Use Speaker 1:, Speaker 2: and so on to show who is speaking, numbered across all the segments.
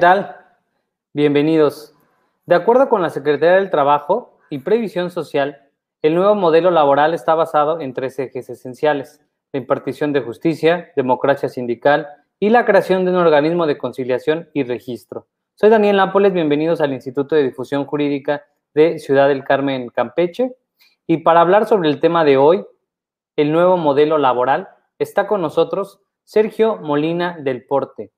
Speaker 1: tal? Bienvenidos. De acuerdo con la Secretaría del Trabajo y Previsión Social, el nuevo modelo laboral está basado en tres ejes esenciales, la impartición de justicia, democracia sindical y la creación de un organismo de conciliación y registro. Soy Daniel Nápoles, bienvenidos al Instituto de Difusión Jurídica de Ciudad del Carmen, Campeche. Y para hablar sobre el tema de hoy, el nuevo modelo laboral, está con nosotros Sergio Molina del Porte.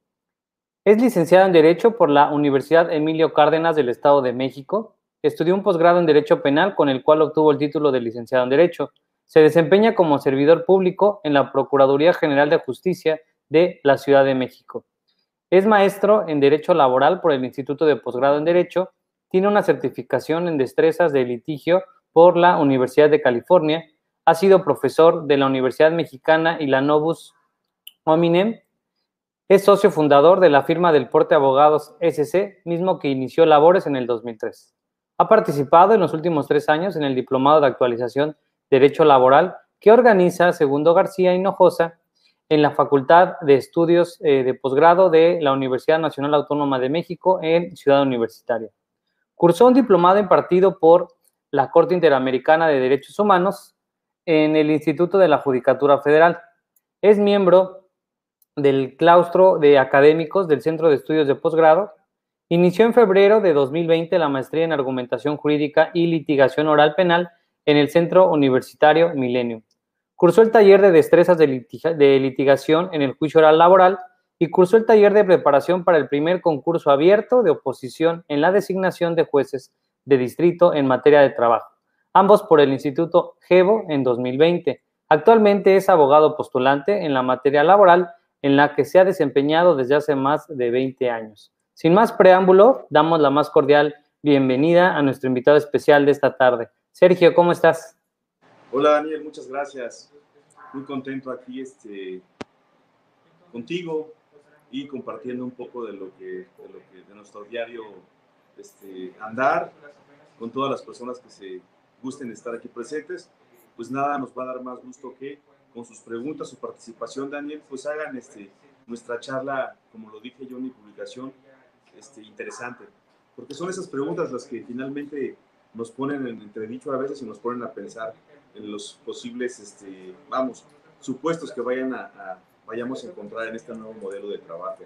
Speaker 1: Es licenciado en Derecho por la Universidad Emilio Cárdenas del Estado de México. Estudió un posgrado en Derecho Penal con el cual obtuvo el título de licenciado en Derecho. Se desempeña como servidor público en la Procuraduría General de Justicia de la Ciudad de México. Es maestro en Derecho Laboral por el Instituto de Posgrado en Derecho. Tiene una certificación en destrezas de litigio por la Universidad de California. Ha sido profesor de la Universidad Mexicana y la Novus Hominem es socio fundador de la firma del Porte Abogados SC, mismo que inició labores en el 2003. Ha participado en los últimos tres años en el Diplomado de Actualización Derecho Laboral que organiza Segundo García Hinojosa en la Facultad de Estudios eh, de Posgrado de la Universidad Nacional Autónoma de México en Ciudad Universitaria. Cursó un diplomado impartido por la Corte Interamericana de Derechos Humanos en el Instituto de la Judicatura Federal. Es miembro del claustro de académicos del Centro de Estudios de Posgrado. Inició en febrero de 2020 la maestría en Argumentación Jurídica y Litigación Oral Penal en el Centro Universitario Milenio. Cursó el taller de destrezas de, litigación en el juicio oral laboral y cursó el taller de preparación para el primer concurso abierto de oposición en la designación de jueces de distrito en materia de trabajo, ambos por el Instituto GEVO en 2020. Actualmente es abogado postulante en la materia laboral en la que se ha desempeñado desde hace más de 20 años. Sin más preámbulo, damos la más cordial bienvenida a nuestro invitado especial de esta tarde. Sergio, ¿cómo estás?
Speaker 2: Hola Daniel, muchas gracias. Muy contento aquí este, contigo y compartiendo un poco de lo que, de, lo que, de nuestro diario este, andar con todas las personas que se gusten estar aquí presentes. Pues nada, nos va a dar más gusto que con sus preguntas, su participación, Daniel, pues hagan este, nuestra charla, como lo dije yo en mi publicación, este, interesante. Porque son esas preguntas las que finalmente nos ponen en entredicho a veces y nos ponen a pensar en los posibles, este, vamos, supuestos que vayan a, vayamos a encontrar en este nuevo modelo de trabajo.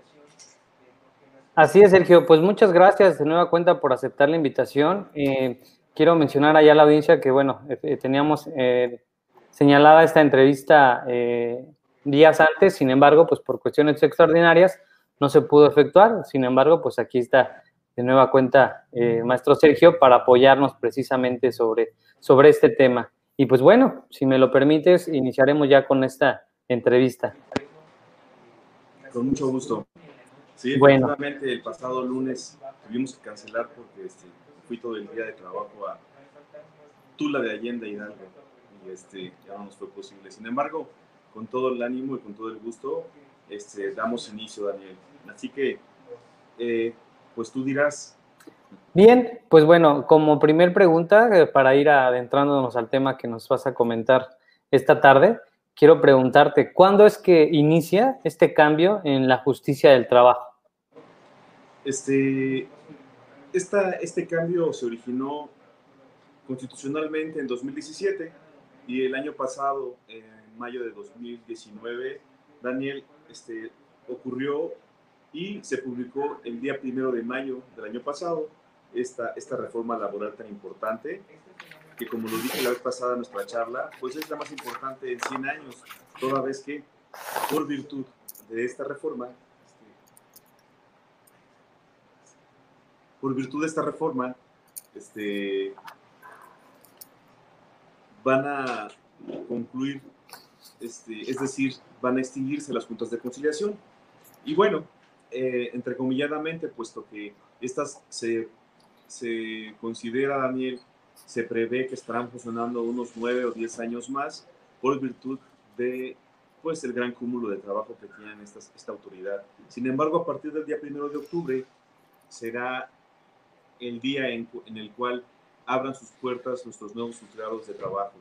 Speaker 1: Así es, Sergio. Pues muchas gracias de nueva cuenta por aceptar la invitación. Eh, quiero mencionar allá a la audiencia que, bueno, eh, teníamos eh, señalada esta entrevista eh, días antes, sin embargo, pues por cuestiones extraordinarias no se pudo efectuar, sin embargo, pues aquí está de nueva cuenta eh, maestro Sergio para apoyarnos precisamente sobre, sobre este tema. Y pues bueno, si me lo permites, iniciaremos ya con esta entrevista.
Speaker 2: Con mucho gusto. Sí, bueno. el pasado lunes tuvimos que cancelar porque este, fui todo el día de trabajo a Tula de Allende Hidalgo este, ya no nos fue posible. Sin embargo, con todo el ánimo y con todo el gusto, este, damos inicio, Daniel. Así que, eh, pues tú dirás.
Speaker 1: Bien, pues bueno, como primer pregunta, eh, para ir adentrándonos al tema que nos vas a comentar esta tarde, quiero preguntarte, ¿cuándo es que inicia este cambio en la justicia del trabajo?
Speaker 2: Este, esta, este cambio se originó constitucionalmente en 2017 y el año pasado, en mayo de 2019, Daniel, este, ocurrió y se publicó el día primero de mayo del año pasado esta, esta reforma laboral tan importante, que como lo dije la vez pasada en nuestra charla, pues es la más importante en 100 años, toda vez que por virtud de esta reforma, este, por virtud de esta reforma, este, van a concluir, este, es decir, van a extinguirse las juntas de conciliación. Y bueno, eh, entrecomilladamente, puesto que estas se, se considera, Daniel, se prevé que estarán funcionando unos nueve o diez años más por virtud de pues el gran cúmulo de trabajo que tienen estas, esta autoridad. Sin embargo, a partir del día primero de octubre será el día en el cual abran sus puertas nuestros nuevos juzgados de trabajo.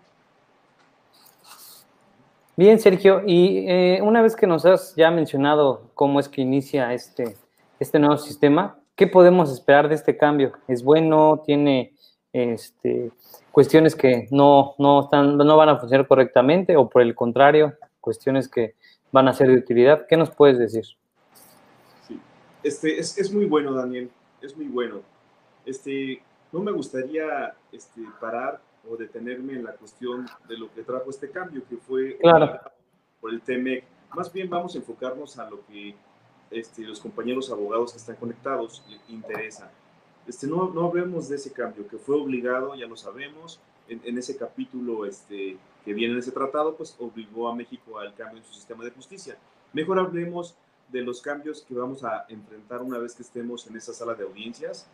Speaker 1: Bien, Sergio, y eh, una vez que nos has ya mencionado cómo es que inicia este, este nuevo sistema. ¿Qué podemos esperar de este cambio? ¿Es bueno? ¿Tiene este, cuestiones que no, no, están, no van a funcionar correctamente o por el contrario, cuestiones que van a ser de utilidad? ¿Qué nos puedes decir?
Speaker 2: Sí, este, es, es muy bueno, Daniel, es muy bueno. Este, no me gustaría este, parar o detenerme en la cuestión de lo que trajo este cambio, que fue
Speaker 1: claro.
Speaker 2: por el TEMEC. Más bien vamos a enfocarnos a lo que este, los compañeros abogados que están conectados les interesa. Este, no, no hablemos de ese cambio, que fue obligado, ya lo sabemos, en, en, ese capítulo este, que viene en ese tratado, pues obligó a México al cambio en su sistema de justicia. Mejor hablemos de los cambios que vamos a enfrentar una vez que estemos en esa sala de audiencias,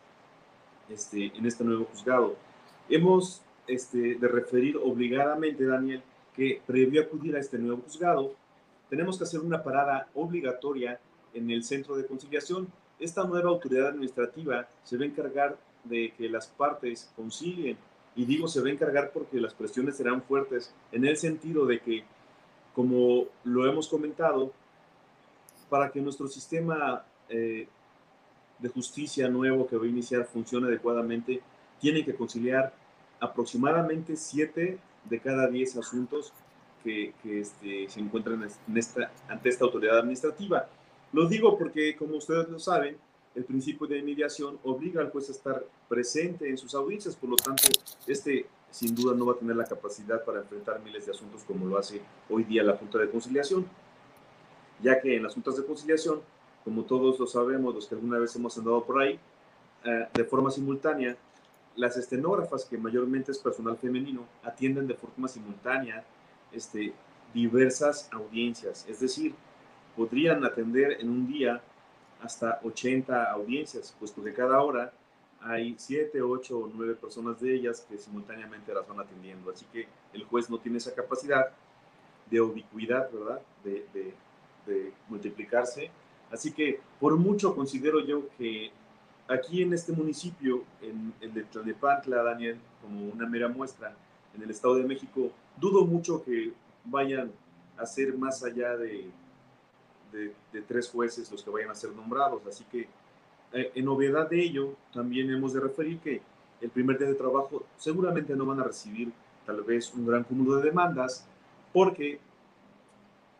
Speaker 2: este, en este nuevo juzgado. Hemos este, de referir obligadamente, Daniel, que previo acudir a este nuevo juzgado, tenemos que hacer una parada obligatoria en el centro de conciliación. Esta nueva autoridad administrativa se va a encargar de que las partes concilien. Y digo se va a encargar porque las presiones serán fuertes en el sentido de que, como lo hemos comentado, para que nuestro sistema eh, de justicia nuevo que va a iniciar funcione adecuadamente, tienen que conciliar aproximadamente 7 de cada 10 asuntos que, este, se encuentran ante esta autoridad administrativa. Lo digo porque, como ustedes lo saben, el principio de mediación obliga al juez a estar presente en sus audiencias, por lo tanto, este sin duda no va a tener la capacidad para enfrentar miles de asuntos como lo hace hoy día la Junta de Conciliación, ya que en las juntas de conciliación, como todos lo sabemos, los que alguna vez hemos andado por ahí, eh, de forma simultánea, las estenógrafas, que mayormente es personal femenino, atienden de forma simultánea este, diversas audiencias, es decir, podrían atender en un día hasta 80 audiencias, puesto que cada hora hay 7, 8 o 9 personas de ellas que simultáneamente las van atendiendo. Así que el juez no tiene esa capacidad de ubicuidad, ¿verdad? De, de, de multiplicarse. Así que por mucho considero yo que aquí en este municipio, en el de Tlalnepantla, Daniel, como una mera muestra, en el Estado de México, dudo mucho que vayan a ser más allá de, tres jueces los que vayan a ser nombrados. Así que, eh, en novedad de ello, también hemos de referir que el primer día de trabajo seguramente no van a recibir tal vez un gran cúmulo de demandas, porque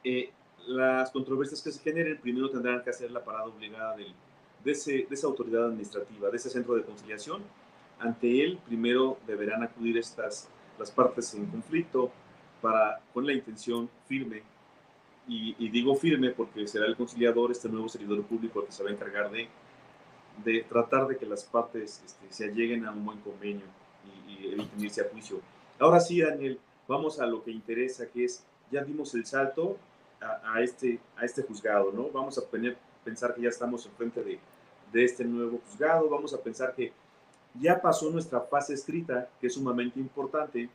Speaker 2: eh, las controversias que se generen primero tendrán que hacer la parada obligada de, ese, de esa autoridad administrativa, de ese centro de conciliación. Ante él, primero deberán acudir estas, las partes en conflicto para, con la intención firme, y, digo firme porque será el conciliador, este nuevo servidor público, el que se va a encargar de, de tratar de que las partes este, se lleguen a un buen convenio y, y eviten a juicio. Ahora sí, Daniel, vamos a lo que interesa, que es, ya dimos el salto a, a este, a este juzgado, ¿no? Vamos a tener, pensar que ya estamos enfrente de, de este nuevo juzgado. Vamos a pensar que ya pasó nuestra fase escrita, que es sumamente importante.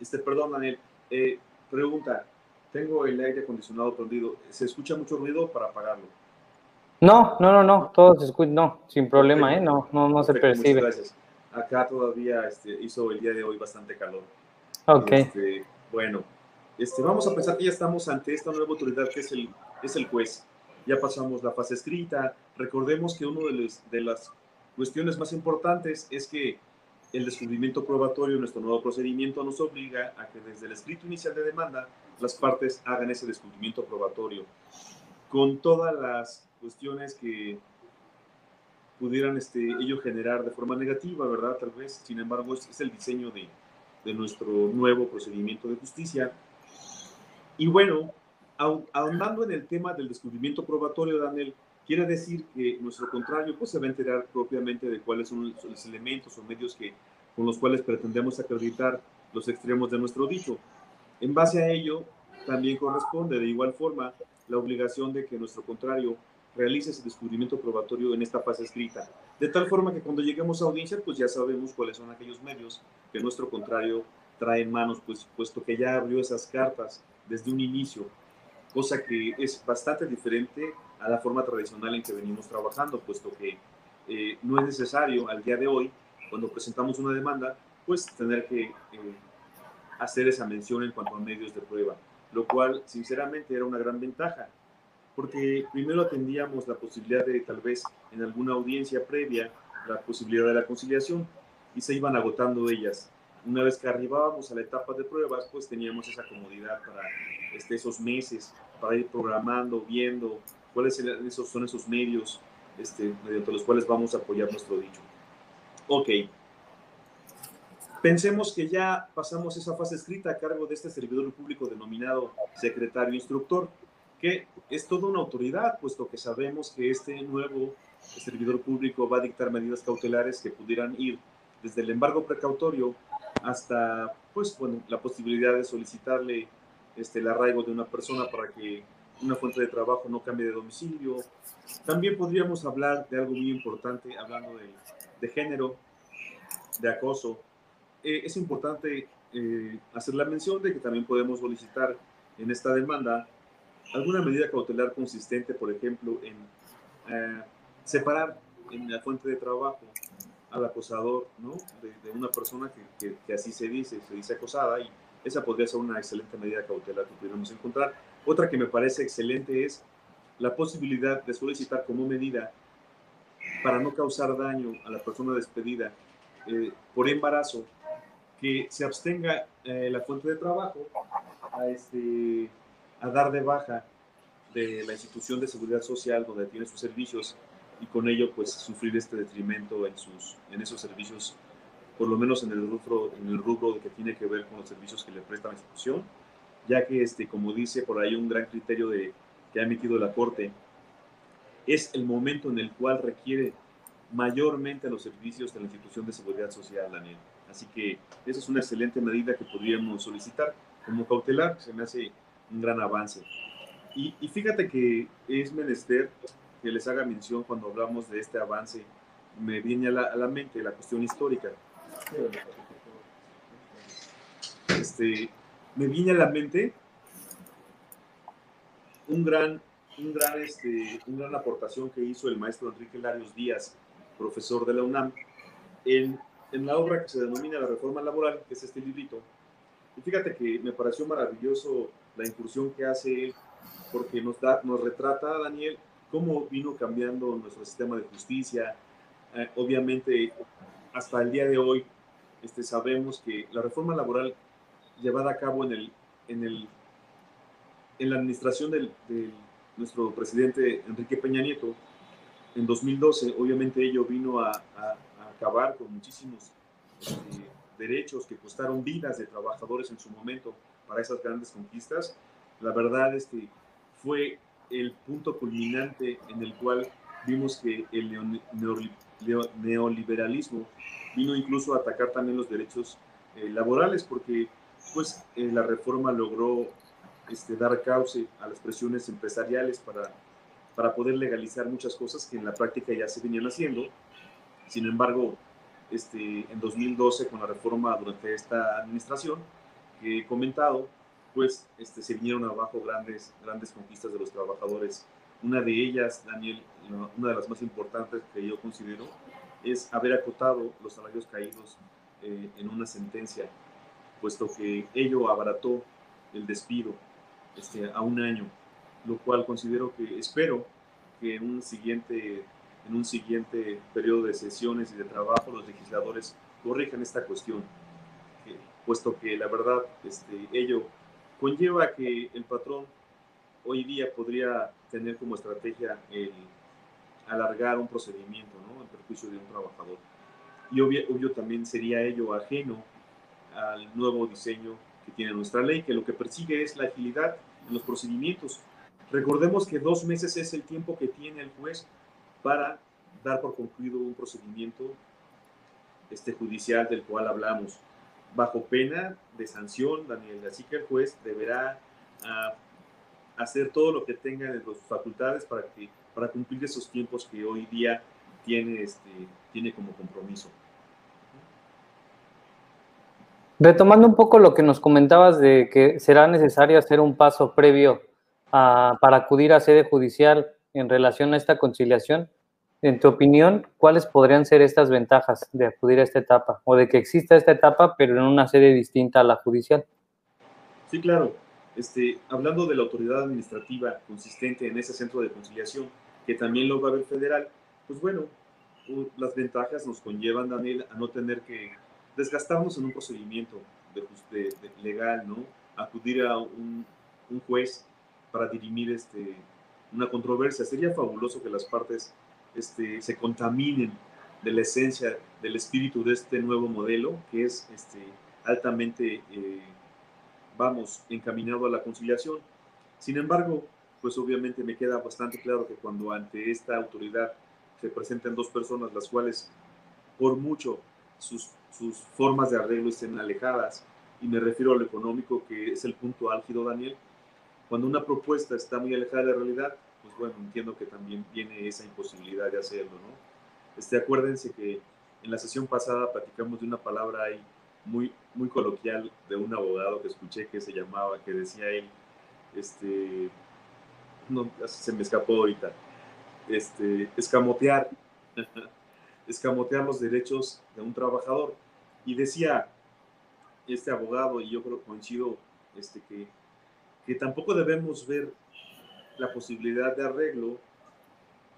Speaker 2: Este, perdón, Daniel, eh, pregunta, tengo el aire acondicionado prendido, ¿se escucha mucho ruido para apagarlo?
Speaker 1: No, no, no, no, todo se escucha, no, sin problema, ¿eh? No, no, no se percibe.
Speaker 2: gracias. Acá todavía este, hizo el día de hoy bastante calor.
Speaker 1: Ok.
Speaker 2: Este, bueno, este, vamos a pensar que ya estamos ante esta nueva autoridad que es el, es el juez ya pasamos la fase escrita. Recordemos que una de, de, las cuestiones más importantes es que el descubrimiento probatorio, nuestro nuevo procedimiento, nos obliga a que desde el escrito inicial de demanda las partes hagan ese descubrimiento probatorio con todas las cuestiones que pudieran este, ello generar de forma negativa, ¿verdad? Tal vez, sin embargo, es, es el diseño de, de nuestro nuevo procedimiento de justicia. Y bueno, ahondando en el tema del descubrimiento probatorio, Daniel, quiere decir que nuestro contrario pues, se va a enterar propiamente de cuáles son los elementos o medios que, con los cuales pretendemos acreditar los extremos de nuestro dicho. En base a ello, también corresponde de igual forma la obligación de que nuestro contrario realice ese descubrimiento probatorio en esta fase escrita, de tal forma que cuando lleguemos a audiencia, pues ya sabemos cuáles son aquellos medios que nuestro contrario trae en manos, pues, puesto que ya abrió esas cartas desde un inicio cosa que es bastante diferente a la forma tradicional en que venimos trabajando, puesto que eh, no es necesario al día de hoy, cuando presentamos una demanda, pues tener que eh, hacer esa mención en cuanto a medios de prueba, lo cual sinceramente era una gran ventaja. porque primero atendíamos la posibilidad de tal vez en alguna audiencia previa la posibilidad de la conciliación y se iban agotando ellas. Una vez que arribábamos a la etapa de pruebas, pues teníamos esa comodidad para este, esos meses, para ir programando, viendo cuáles esos, son esos medios este, mediante los cuales vamos a apoyar nuestro dicho. Ok. Pensemos que ya pasamos esa fase escrita a cargo de este servidor público denominado secretario instructor, que es toda una autoridad, puesto que sabemos que este nuevo servidor público va a dictar medidas cautelares que pudieran ir desde el embargo precautorio hasta pues, bueno, la posibilidad de solicitarle este, el arraigo de una persona para que una fuente de trabajo no cambie de domicilio. También podríamos hablar de algo muy importante, hablando de, de género, de acoso. Eh, es importante eh, hacer la mención de que también podemos solicitar en esta demanda alguna medida cautelar consistente, por ejemplo, en eh, separar en la fuente de trabajo al acosador, ¿no? De, una persona que, que, así se dice, se dice acosada, y esa podría ser una excelente medida cautelar que pudiéramos encontrar. Otra que me parece excelente es la posibilidad de solicitar como medida para no causar daño a la persona despedida eh, por embarazo, que se abstenga eh, la fuente de trabajo a, este, a dar de baja de la institución de seguridad social donde tiene sus servicios y con ello pues sufrir este detrimento en, sus, en esos servicios, por lo menos en el rubro, en el rubro que tiene que ver con los servicios que le presta la institución, ya que este, como dice por ahí un gran criterio de, que ha emitido la Corte, es el momento en el cual requiere mayormente los servicios de la institución de seguridad social, Daniel. Así que esa es una excelente medida que podríamos solicitar como cautelar, se me hace un gran avance. Y, y fíjate que es menester que les haga mención cuando hablamos de este avance, me viene a la, mente la cuestión histórica. Este, me viene a la mente un gran, un gran, este, una gran aportación que hizo el maestro Enrique Larios Díaz, profesor de la UNAM, en, en la obra que se denomina La Reforma Laboral, que es este librito. Y fíjate que me pareció maravilloso la incursión que hace él, porque nos, da, nos retrata, Daniel, cómo vino cambiando nuestro sistema de justicia. Eh, obviamente, hasta el día de hoy, este, sabemos que la reforma laboral llevada a cabo en, el, en, el, en la administración de nuestro presidente Enrique Peña Nieto, en 2012, obviamente ello vino a, acabar con muchísimos este, derechos que costaron vidas de trabajadores en su momento para esas grandes conquistas. La verdad, este, fue el punto culminante en el cual vimos que el neoliberalismo vino incluso a atacar también los derechos eh, laborales, porque pues eh, la reforma logró este, dar cauce a las presiones empresariales para, para poder legalizar muchas cosas que en la práctica ya se venían haciendo. Sin embargo, este, en 2012, con la reforma durante esta administración que he comentado, pues este, se vinieron abajo grandes, grandes conquistas de los trabajadores. Una de ellas, Daniel, una de las más importantes que yo considero, es haber acotado los salarios caídos eh, en una sentencia, puesto que ello abarató el despido este, a un año, lo cual considero que espero que en un siguiente, en un siguiente periodo de sesiones y de trabajo los legisladores corrijan esta cuestión, puesto que la verdad este, ello conlleva que el patrón hoy día podría tener como estrategia el alargar un procedimiento ¿no? en perjuicio de un trabajador. Y obvio, obvio también sería ello ajeno al nuevo diseño que tiene nuestra ley, que lo que persigue es la agilidad en los procedimientos. Recordemos que dos meses es el tiempo que tiene el juez para dar por concluido un procedimiento este, judicial del cual hablamos bajo pena de sanción, Daniel. Así que el juez deberá ah, hacer todo lo que tenga en sus facultades para, que, para cumplir esos tiempos que hoy día tiene, este, tiene como compromiso.
Speaker 1: Retomando un poco lo que nos comentabas de que será necesario hacer un paso previo ah, para acudir a sede judicial en relación a esta conciliación, en tu opinión, ¿cuáles podrían ser estas ventajas de acudir a esta etapa o de que exista esta etapa pero en una sede distinta a la judicial?
Speaker 2: Sí, claro. Este, hablando de la autoridad administrativa consistente en ese centro de conciliación, que también lo va a ver federal, pues bueno, las ventajas nos conllevan, Daniel, a no tener que desgastarnos en un procedimiento de, legal, ¿no? Acudir a un, un, juez para dirimir este, una controversia. Sería fabuloso que las partes este, se contaminen de la esencia, del espíritu de este nuevo modelo, que es este, altamente, eh, vamos, encaminado a la conciliación. Sin embargo, pues obviamente me queda bastante claro que cuando ante esta autoridad se presentan dos personas, las cuales por mucho sus, sus formas de arreglo estén alejadas, y me refiero a lo económico, que es el punto álgido, Daniel, cuando una propuesta está muy alejada de la realidad, pues bueno, entiendo que también viene esa imposibilidad de hacerlo, ¿no? Este, acuérdense que en la sesión pasada platicamos de una palabra ahí muy, muy coloquial de un abogado que escuché que se llamaba, que decía él, este, no, se me escapó ahorita, este, escamotear, escamotear los derechos de un trabajador. Y decía este abogado, y yo creo coincido, este, que, que tampoco debemos ver la posibilidad de arreglo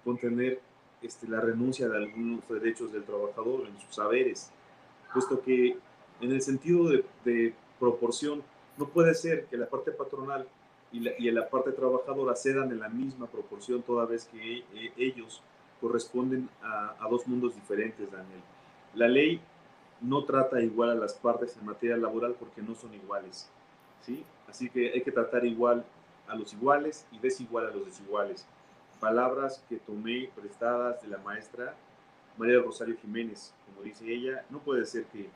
Speaker 2: con tener este, la renuncia de algunos derechos del trabajador en sus saberes, puesto que en el sentido de, proporción no puede ser que la parte patronal y la, la, parte trabajadora cedan en la misma proporción toda vez que eh, ellos corresponden a, a, dos mundos diferentes, Daniel. La ley no trata igual a las partes en materia laboral porque no son iguales, ¿sí? Así que hay que tratar igual a los iguales y desigual a los desiguales palabras que tomé prestadas de la maestra María Rosario Jiménez. Como dice ella, no puede ser que,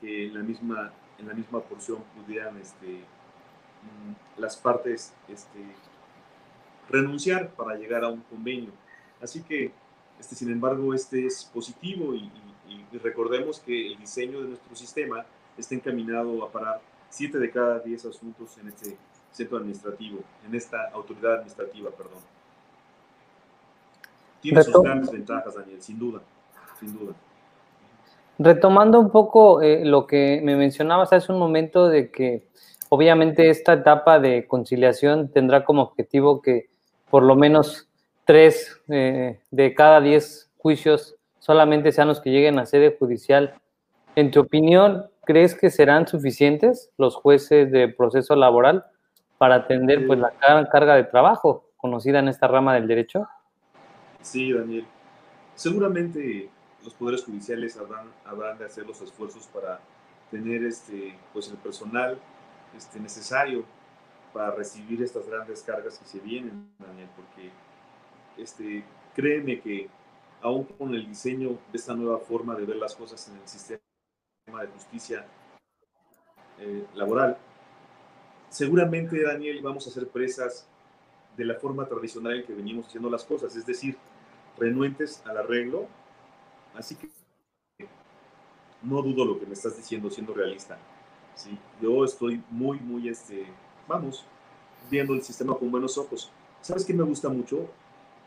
Speaker 2: que en, la misma, en la misma porción pudieran este, mm, las partes este, renunciar para llegar a un convenio. Así que, este, sin embargo, este es positivo y, y recordemos que el diseño de nuestro sistema está encaminado a parar siete de cada diez asuntos en este centro administrativo, en esta autoridad administrativa, perdón. Tiene sus grandes ventajas, Daniel, sin duda, sin duda.
Speaker 1: Retomando un poco eh, lo que me mencionabas hace un momento de que obviamente esta etapa de conciliación tendrá como objetivo que por lo menos tres eh, de cada diez juicios solamente sean los que lleguen a sede judicial. En tu opinión, ¿crees que serán suficientes los jueces de proceso laboral para atender pues, la carga de trabajo conocida en esta rama del derecho?
Speaker 2: Sí, Daniel. Seguramente los poderes judiciales habrán, habrán de hacer los esfuerzos para tener este, pues el personal este, necesario para recibir estas grandes cargas que se vienen, Daniel, porque este, créeme que aún con el diseño de esta nueva forma de ver las cosas en el sistema de justicia eh, laboral, seguramente, Daniel, vamos a ser presas de la forma tradicional en que venimos haciendo las cosas, es decir, renuentes al arreglo. Así que no dudo lo que me estás diciendo siendo realista. ¿sí? Yo estoy muy, muy, este, vamos, viendo el sistema con buenos ojos. ¿Sabes qué me gusta mucho?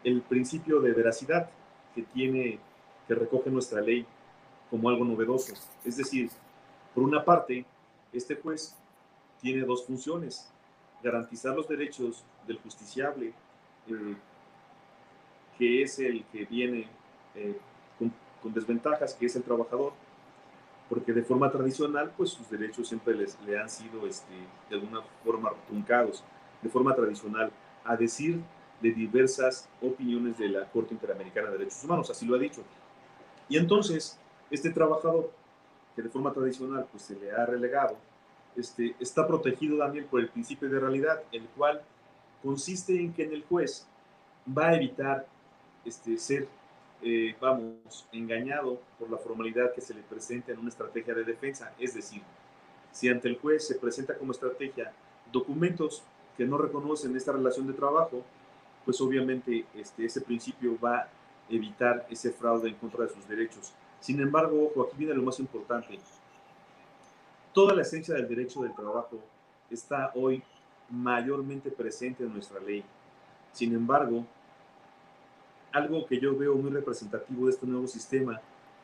Speaker 2: El principio de veracidad que tiene, que recoge nuestra ley como algo novedoso. Es decir, por una parte, este juez tiene dos funciones. Garantizar los derechos del justiciable, eh, que es el que viene eh, con, desventajas, que es el trabajador, porque de forma tradicional, pues sus derechos siempre les, le han sido este, de alguna forma truncados, de forma tradicional, a decir de diversas opiniones de la Corte Interamericana de Derechos Humanos, así lo ha dicho. Y entonces, este trabajador, que de forma tradicional pues, se le ha relegado, este, está protegido, Daniel, por el principio de realidad, el cual consiste en que el juez va a evitar este, ser, eh, vamos, engañado por la formalidad que se le presenta en una estrategia de defensa. Es decir, si ante el juez se presenta como estrategia documentos que no reconocen esta relación de trabajo, pues obviamente este, ese principio va a evitar ese fraude en contra de sus derechos. Sin embargo, ojo, aquí viene lo más importante. Toda la esencia del derecho del trabajo está hoy mayormente presente en nuestra ley. Sin embargo, algo que yo veo muy representativo de este nuevo sistema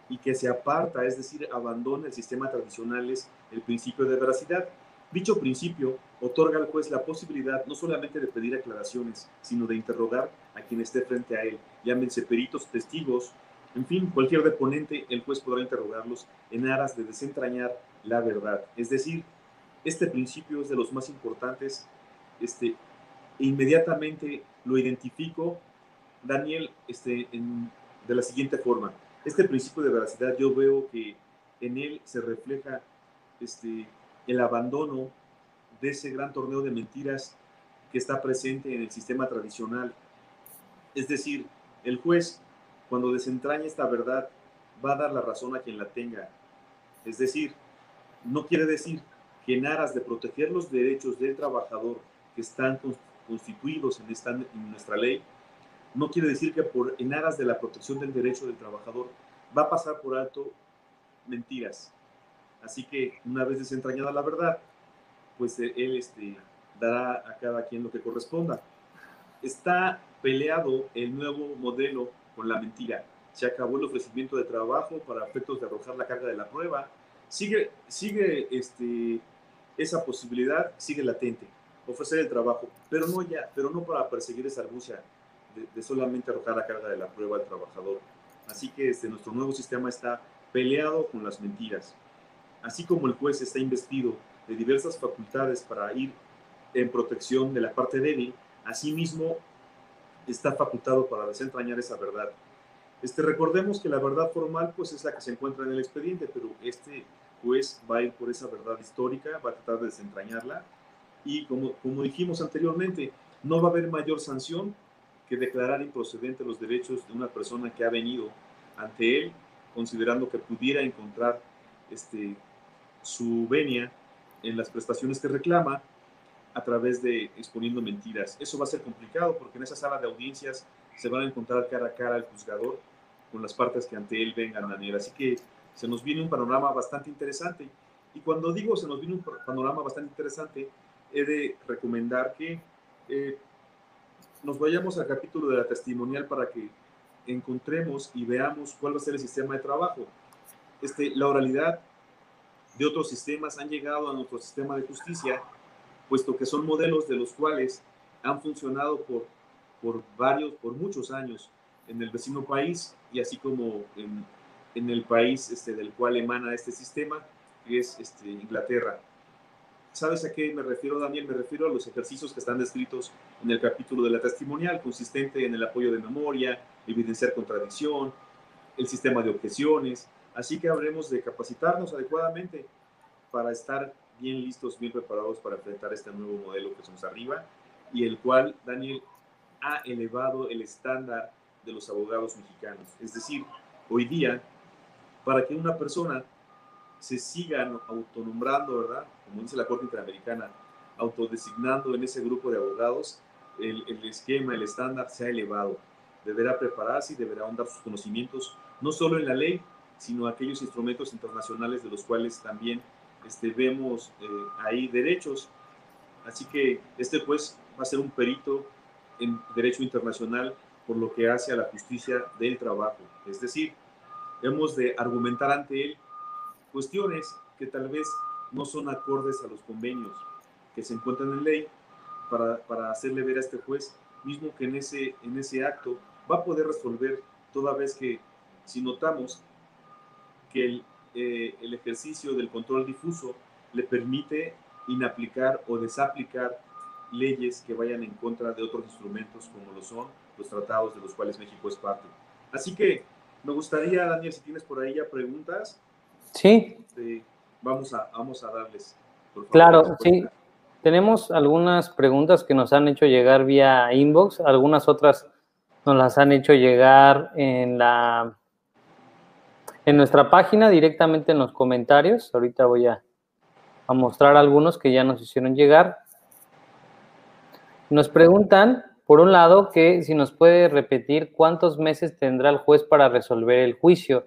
Speaker 2: y que se aparta, es decir, abandona el sistema tradicional, es el principio de veracidad. Dicho principio otorga al juez la posibilidad no solamente de pedir aclaraciones, sino de interrogar a quien esté frente a él, llámense peritos, testigos, en fin, cualquier deponente, el juez podrá interrogarlos en aras de desentrañar la verdad. Es decir, este principio es de los más importantes. Este, e inmediatamente lo identifico, Daniel, este, de la siguiente forma. Este principio de veracidad yo veo que en él se refleja este, el abandono de ese gran torneo de mentiras que está presente en el sistema tradicional. Es decir, el juez, cuando desentraña esta verdad, va a dar la razón a quien la tenga. Es decir, no quiere decir que en aras de proteger los derechos del trabajador que están constituidos en, nuestra ley, no quiere decir que por, en aras de la protección del derecho del trabajador va a pasar por alto mentiras. Así que una vez desentrañada la verdad, pues eh, él este, dará a cada quien lo que corresponda. Está peleado el nuevo modelo con la mentira. Se acabó el ofrecimiento de trabajo para efectos de arrojar la carga de la prueba. Sigue, sigue este, esa posibilidad, sigue latente, ofrecer el trabajo, pero no ya, pero no para perseguir esa argucia de, solamente arrojar la carga de la prueba al trabajador. Así que este, nuestro nuevo sistema está peleado con las mentiras. Así como el juez está investido de diversas facultades para ir en protección de la parte débil, asimismo está facultado para desentrañar esa verdad. Este, recordemos que la verdad formal pues es la que se encuentra en el expediente, pero este juez va a ir por esa verdad histórica, va a tratar de desentrañarla y como, como dijimos anteriormente, no va a haber mayor sanción que declarar improcedente los derechos de una persona que ha venido ante él, considerando que pudiera encontrar este, su venia en las prestaciones que reclama a través de exponiendo mentiras. Eso va a ser complicado porque en esa sala de audiencias se van a encontrar cara a cara el juzgador con las partes que ante él vengan, Daniel. Así que se nos viene un panorama bastante interesante. Y cuando digo se nos viene un panorama bastante interesante, he de recomendar que eh, nos vayamos al capítulo de la testimonial para que encontremos y veamos cuál va a ser el sistema de trabajo. Este, la oralidad de otros sistemas han llegado a nuestro sistema de justicia, puesto que son modelos de los cuales han funcionado por, por varios, por muchos años en el vecino país y así como en, en el país este, del cual emana este sistema, que es este, Inglaterra. ¿Sabes a qué me refiero, Daniel? Me refiero a los ejercicios que están descritos en el capítulo de la testimonial, consistente en el apoyo de memoria, evidenciar contradicción, el sistema de objeciones, Así que habremos de capacitarnos adecuadamente para estar bien listos, bien preparados para enfrentar este nuevo modelo que somos arriba y el cual Daniel ha elevado el estándar de los abogados mexicanos. Es decir, hoy día, para que una persona se siga autonombrando, ¿verdad? Como dice la Corte Interamericana, autodesignando en ese grupo de abogados, el, esquema, el estándar se ha elevado. Deberá prepararse y deberá ahondar sus conocimientos, no solo en la ley, sino aquellos instrumentos internacionales de los cuales también este, vemos eh, ahí derechos. Así que este juez va a ser un perito en derecho internacional por lo que hace a la justicia del trabajo. Es decir, hemos de argumentar ante él cuestiones que tal vez no son acordes a los convenios que se encuentran en ley para, para hacerle ver a este juez mismo que en ese, en ese acto va a poder resolver toda vez que si notamos que eh, el, ejercicio del control difuso le permite inaplicar o desaplicar leyes que vayan en contra de otros instrumentos como lo son los tratados de los cuales México es parte. Así que me gustaría, Daniel, si tienes por ahí ya preguntas.
Speaker 1: Sí.
Speaker 2: Este, vamos, a, vamos a darles.
Speaker 1: claro, sí. Tenemos algunas preguntas que nos han hecho llegar vía inbox, algunas otras nos las han hecho llegar en la en nuestra página, directamente en los comentarios. Ahorita voy a, mostrar algunos que ya nos hicieron llegar. Nos preguntan, por un lado, que si nos puede repetir cuántos meses tendrá el juez para resolver el juicio.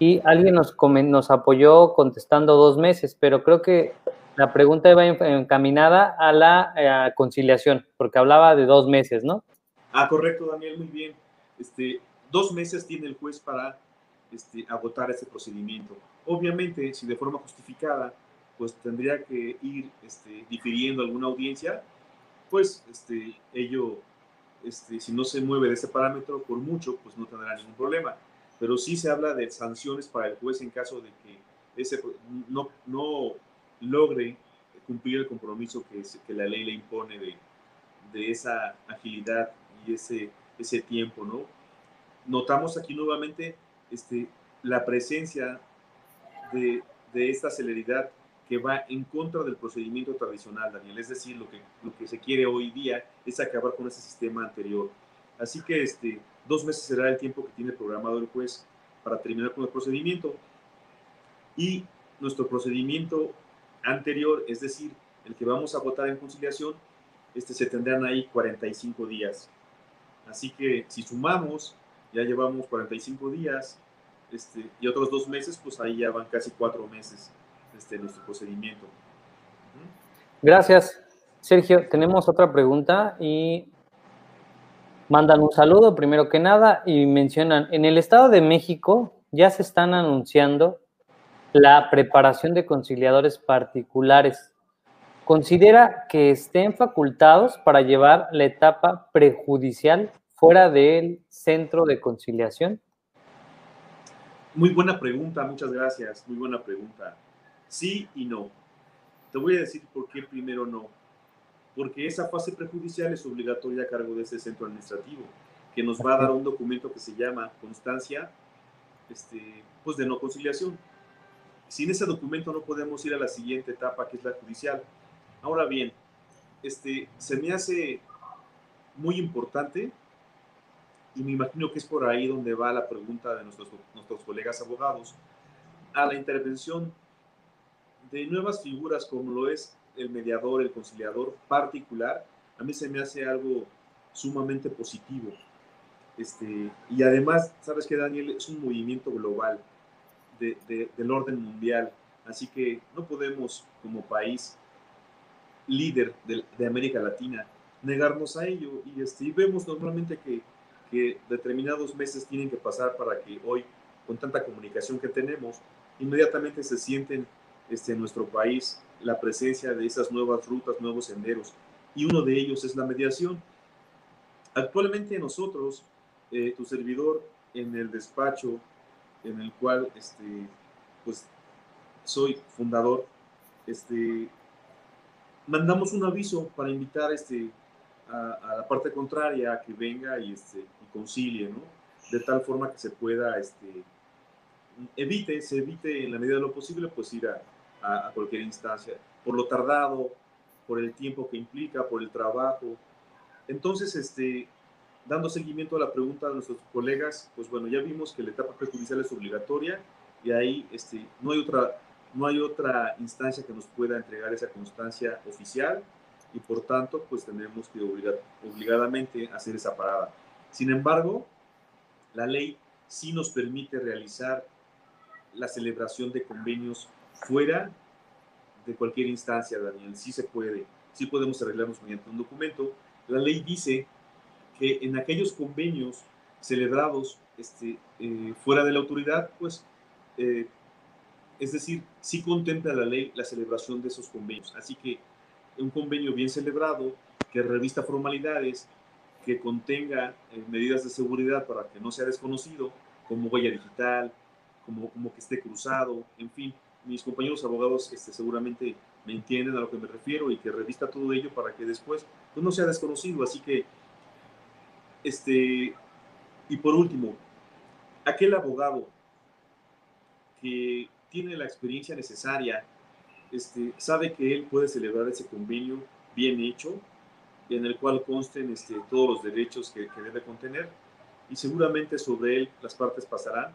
Speaker 1: Y alguien nos, nos apoyó contestando dos meses, pero creo que la pregunta iba encaminada a la eh, conciliación, porque hablaba de dos meses, ¿no?
Speaker 2: Ah, correcto, Daniel, muy bien. Este, dos meses tiene el juez para este, agotar ese procedimiento. Obviamente, si de forma justificada pues tendría que ir este, difiriendo alguna audiencia, pues este, ello, este, si no se mueve de ese parámetro por mucho, pues no tendrá ningún problema. Pero sí se habla de sanciones para el juez en caso de que ese no, no logre cumplir el compromiso que, que la ley le impone de, de esa agilidad y ese, ese tiempo, ¿no? Notamos aquí nuevamente este, la presencia de, de esta celeridad que va en contra del procedimiento tradicional, Daniel. Es decir, lo que, lo que se quiere hoy día es acabar con ese sistema anterior. Así que este, dos meses será el tiempo que tiene programado el juez para terminar con el procedimiento. Y nuestro procedimiento anterior, es decir, el que vamos a votar en conciliación, este, se tendrán ahí 45 días. Así que si sumamos, ya llevamos 45 días este, y otros dos meses, pues ahí ya van casi cuatro meses este, nuestro procedimiento.
Speaker 1: Gracias. Sergio, tenemos otra pregunta y mandan un saludo primero que nada y mencionan, en el Estado de México ya se están anunciando la preparación de conciliadores particulares. ¿Considera que estén facultados para llevar la etapa prejudicial fuera del centro de conciliación?
Speaker 2: Muy buena pregunta, muchas gracias, muy buena pregunta. Sí y no. Te voy a decir por qué primero no. Porque esa fase prejudicial es obligatoria a cargo de ese centro administrativo, que nos va a dar un documento que se llama constancia este, pues de no conciliación. Sin ese documento no podemos ir a la siguiente etapa, que es la judicial. Ahora bien, este, se me hace muy importante y me imagino que es por ahí donde va la pregunta de nuestros, nuestros colegas abogados, a la intervención de nuevas figuras como lo es el mediador, el conciliador particular, a mí se me hace algo sumamente positivo. Este, y además, sabes que Daniel es un movimiento global de, del orden mundial, así que no podemos como país líder de, de América Latina negarnos a ello. Y, este, y vemos normalmente que, que determinados meses tienen que pasar para que hoy, con tanta comunicación que tenemos, inmediatamente se sienten este, en nuestro país la presencia de esas nuevas rutas, nuevos senderos, y uno de ellos es la mediación. Actualmente nosotros, eh, tu servidor, en el despacho en el cual este, pues, soy fundador, este, mandamos un aviso para invitar este, a, la parte contraria a que venga y, este, y concilie, ¿no? De tal forma que se pueda, este, evite, se evite en la medida de lo posible, pues ir a, a, cualquier instancia, por lo tardado, por el tiempo que implica, por el trabajo. Entonces, este, dando seguimiento a la pregunta de nuestros colegas, pues bueno, ya vimos que la etapa prejudicial es obligatoria y ahí este, no, hay otra, no hay otra instancia que nos pueda entregar esa constancia oficial y por tanto, pues tenemos que obligadamente hacer esa parada. Sin embargo, la ley sí nos permite realizar la celebración de convenios fuera de cualquier instancia, Daniel, sí se puede, sí podemos arreglarnos mediante un documento. La ley dice que en aquellos convenios celebrados este, eh, fuera de la autoridad, pues, eh, es decir, sí contempla la ley la celebración de esos convenios. Así que un convenio bien celebrado, que revista formalidades, que contenga eh, medidas de seguridad para que no sea desconocido, como huella digital, como, como que esté cruzado, en fin, mis compañeros abogados este, seguramente me entienden a lo que me refiero y que revista todo ello para que después pues, no sea desconocido. Así que, este, y por último, aquel abogado que tiene la experiencia necesaria, este, sabe que él puede celebrar ese convenio bien hecho, en el cual consten este, todos los derechos que debe contener, y seguramente sobre él las partes pasarán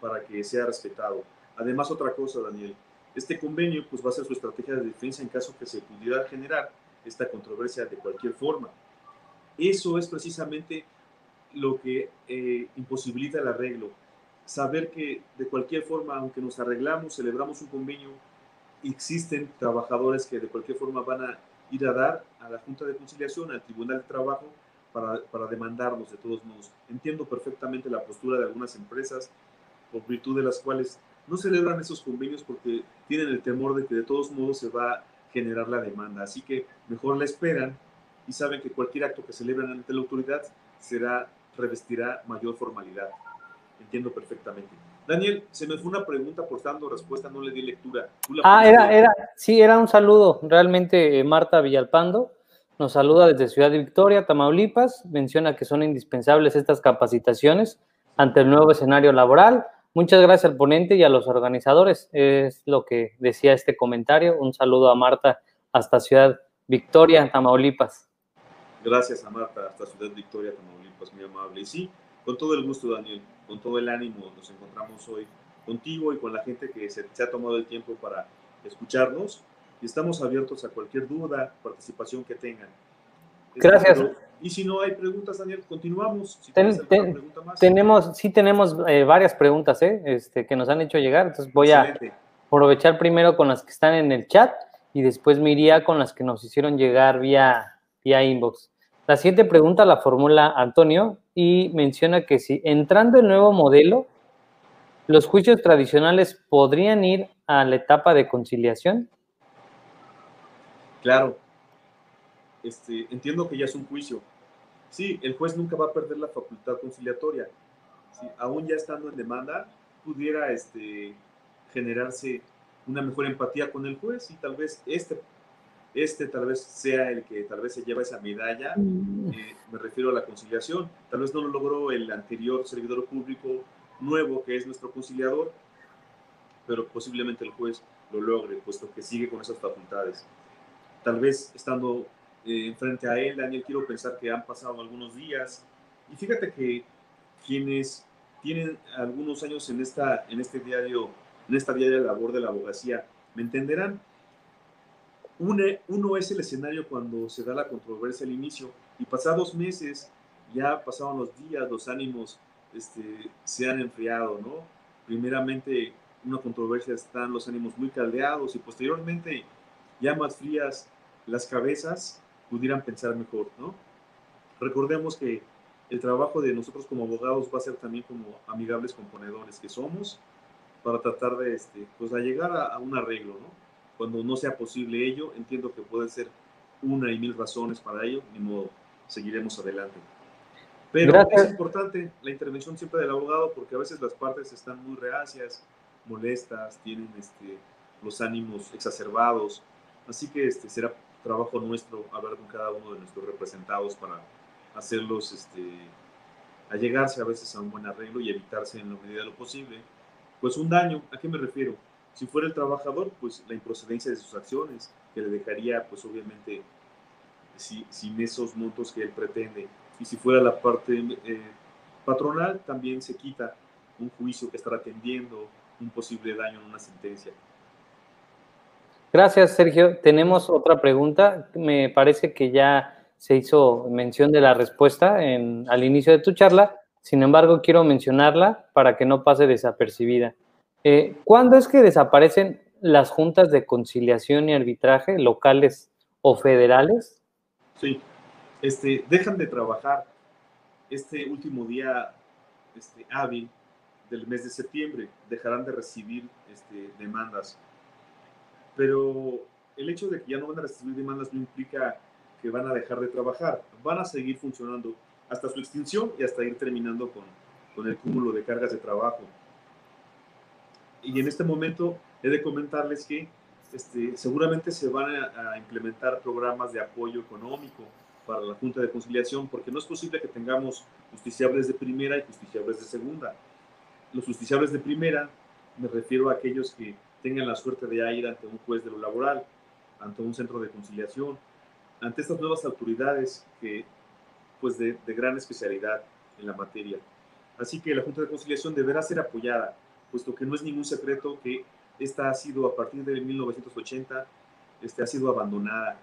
Speaker 2: para que sea respetado. Además, otra cosa, Daniel, este convenio pues, va a ser su estrategia de defensa en caso que se pudiera generar esta controversia de cualquier forma. Eso es precisamente lo que eh, imposibilita el arreglo. Saber que de cualquier forma, aunque nos arreglamos, celebramos un convenio, existen trabajadores que de cualquier forma van a ir a dar a la Junta de Conciliación, al Tribunal de Trabajo, para, para demandarnos de todos modos. Entiendo perfectamente la postura de algunas empresas, por virtud de las cuales no celebran esos convenios porque tienen el temor de que de todos modos se va a generar la demanda. Así que mejor la esperan y saben que cualquier acto que celebran ante la autoridad será, revestirá mayor formalidad. Entiendo perfectamente. Daniel, se me fue una pregunta por dando respuesta, no le di lectura.
Speaker 1: Ah, era, era, sí, era un saludo. Realmente eh, Marta Villalpando nos saluda desde Ciudad de Victoria, Tamaulipas. Menciona que son indispensables estas capacitaciones ante el nuevo escenario laboral. Muchas gracias al ponente y a los organizadores. Es lo que decía este comentario. Un saludo a Marta hasta Ciudad Victoria, Tamaulipas.
Speaker 2: Gracias a Marta hasta Ciudad Victoria, Tamaulipas, muy amable. Y sí, con todo el gusto, Daniel, con todo el ánimo, nos encontramos hoy contigo y con la gente que se, ha tomado el tiempo para escucharnos y estamos abiertos a cualquier duda, participación que tengan.
Speaker 1: Gracias.
Speaker 2: Y si no hay preguntas, Daniel, continuamos.
Speaker 1: tenemos, sí tenemos eh, varias preguntas ¿eh? este, que nos han hecho llegar, entonces voy a aprovechar primero con las que están en el chat y después me iría con las que nos hicieron llegar vía, vía inbox. La siguiente pregunta la formula Antonio y menciona que si entrando el nuevo modelo, los juicios tradicionales podrían ir a la etapa de conciliación.
Speaker 2: Claro. Este, entiendo que ya es un juicio. Sí, el juez nunca va a perder la facultad conciliatoria. aún ya estando en demanda, pudiera este, generarse una mejor empatía con el juez y tal vez este este tal vez sea el que tal vez se lleva esa medalla, eh, me refiero a la conciliación, tal vez no lo logró el anterior servidor público nuevo que es nuestro conciliador, pero posiblemente el juez lo logre, puesto que sigue con esas facultades. Tal vez estando eh, enfrente a él, Daniel, quiero pensar que han pasado algunos días, y fíjate que quienes tienen algunos años en, esta, en este diario, en esta diaria labor de la abogacía, me entenderán. Uno es el escenario cuando se da la controversia al inicio y pasados meses, ya pasaban los días, los ánimos este, se han enfriado, ¿no? Primeramente, una controversia están los ánimos muy caldeados y posteriormente, ya más frías las cabezas, pudieran pensar mejor, ¿no? Recordemos que el trabajo de nosotros como abogados va a ser también como amigables componedores que somos para tratar de, este, pues, a llegar a, a un arreglo, ¿no? Cuando no sea posible ello, entiendo que pueden ser una y mil razones para ello, ni modo, seguiremos adelante. Pero es importante la intervención siempre del abogado porque a veces las partes están muy reacias, molestas, tienen este, los ánimos exacerbados. Así que este, será trabajo nuestro hablar con cada uno de nuestros representados para hacerlos este, allegarse a veces a un buen arreglo y evitarse en la medida de lo posible, pues un daño. ¿A qué me refiero? Si fuera el trabajador, pues la improcedencia de sus acciones, que le dejaría, pues obviamente, sin esos montos que él pretende. Y si fuera la parte eh, patronal, también se quita un juicio que estará atendiendo, un posible daño en una sentencia.
Speaker 1: Gracias, Sergio. Tenemos otra pregunta. Me parece que ya se hizo mención de la respuesta en, al inicio de tu charla. Sin embargo, quiero mencionarla para que no pase desapercibida. Eh, ¿Cuándo es que desaparecen las juntas de conciliación y arbitraje locales o federales?
Speaker 2: Sí, este, dejan de trabajar este último día este, hábil del mes de septiembre, dejarán de recibir este, demandas. Pero el hecho de que ya no van a recibir demandas no implica que van a dejar de trabajar, van a seguir funcionando hasta su extinción y hasta ir terminando con, con el cúmulo de cargas de trabajo y en este momento he de comentarles que este, seguramente se van a, implementar programas de apoyo económico para la Junta de Conciliación, porque no es posible que tengamos justiciables de primera y justiciables de segunda. Los justiciables de primera me refiero a aquellos que tengan la suerte de ir ante un juez de lo laboral, ante un centro de conciliación, ante estas nuevas autoridades que, pues de, de gran especialidad en la materia. Así que la Junta de Conciliación deberá ser apoyada puesto que no es ningún secreto que esta ha sido a partir de 1980, este, ha sido abandonada,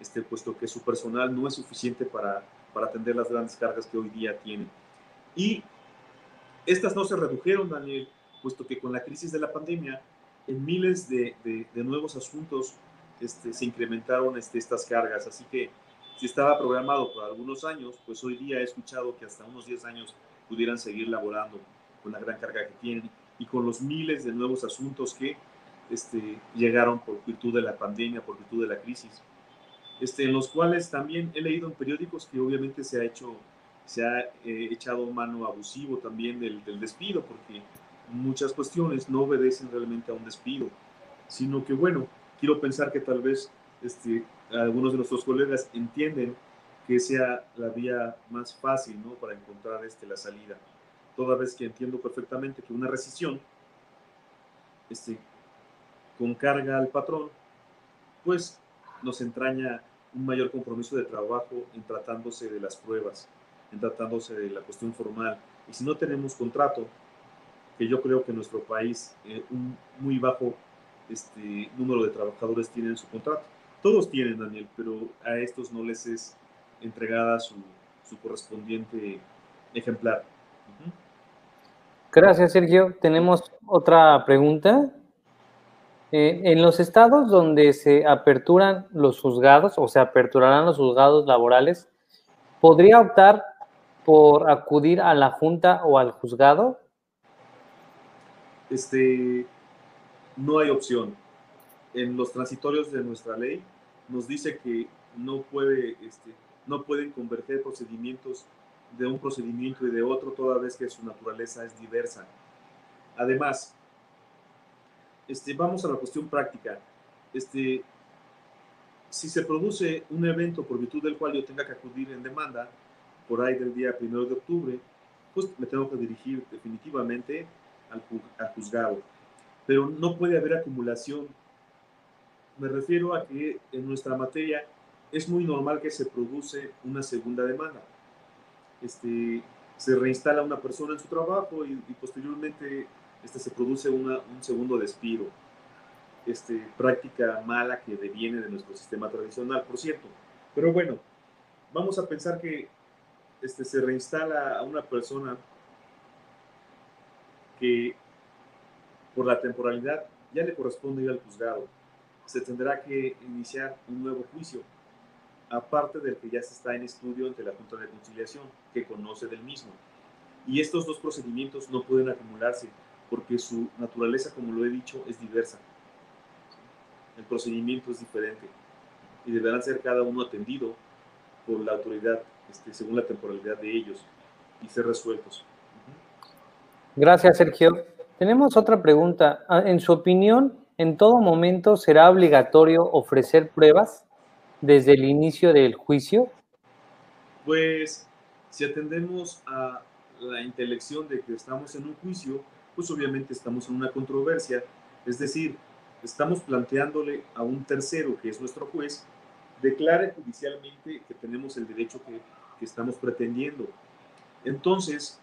Speaker 2: este, puesto que su personal no es suficiente para, para atender las grandes cargas que hoy día tiene. Y estas no se redujeron, Daniel, puesto que con la crisis de la pandemia, en miles de, de, nuevos asuntos este, se incrementaron este, estas cargas. Así que si estaba programado por algunos años, pues hoy día he escuchado que hasta unos 10 años pudieran seguir laborando con la gran carga que tienen y con los miles de nuevos asuntos que este, llegaron por virtud de la pandemia, por virtud de la crisis, este, en los cuales también he leído en periódicos que obviamente se ha hecho, se ha eh, echado mano abusivo también del, del despido, porque muchas cuestiones no obedecen realmente a un despido, sino que, bueno, quiero pensar que tal vez este, algunos de nuestros colegas entienden que sea la vía más fácil ¿no? para encontrar este, la salida. Toda vez que entiendo perfectamente que una rescisión este, con carga al patrón, pues nos entraña un mayor compromiso de trabajo en tratándose de las pruebas, en tratándose de la cuestión formal. Y si no tenemos contrato, que yo creo que en nuestro país eh, un muy bajo este, número de trabajadores tienen su contrato. Todos tienen, Daniel, pero a estos no les es entregada su, correspondiente ejemplar.
Speaker 1: Gracias, Sergio. Tenemos otra pregunta. Eh, en los estados donde se aperturan los juzgados o se aperturarán los juzgados laborales, ¿podría optar por acudir a la junta o al juzgado?
Speaker 2: Este, no hay opción. En los transitorios de nuestra ley nos dice que no puede, este, no pueden converger procedimientos de un procedimiento y de otro toda vez que su naturaleza es diversa. Además, este, vamos a la cuestión práctica. Este, si se produce un evento por virtud del cual yo tenga que acudir en demanda, por ahí del día primero de octubre, pues me tengo que dirigir definitivamente al, al juzgado. Pero no puede haber acumulación. Me refiero a que en nuestra materia es muy normal que se produce una segunda demanda. Este, se reinstala una persona en su trabajo y, posteriormente este, se produce un segundo despido. Este, práctica mala que deviene de nuestro sistema tradicional, por cierto. Pero bueno, vamos a pensar que este, se reinstala a una persona que por la temporalidad ya le corresponde ir al juzgado. Se tendrá que iniciar un nuevo juicio aparte del que ya se está en estudio ante la Junta de Conciliación, que conoce del mismo. Y estos dos procedimientos no pueden acumularse porque su naturaleza, como lo he dicho, es diversa. El procedimiento es diferente y deberán ser cada uno atendido por la autoridad este, según la temporalidad de ellos y ser resueltos.
Speaker 1: Gracias, Sergio. Tenemos otra pregunta. Ah, en su opinión, ¿en todo momento será obligatorio ofrecer pruebas? desde el inicio del juicio?
Speaker 2: Pues si atendemos a la intelección de que estamos en un juicio, pues obviamente estamos en una controversia, es decir, estamos planteándole a un tercero, que es nuestro juez, declare judicialmente que tenemos el derecho que, que estamos pretendiendo. Entonces,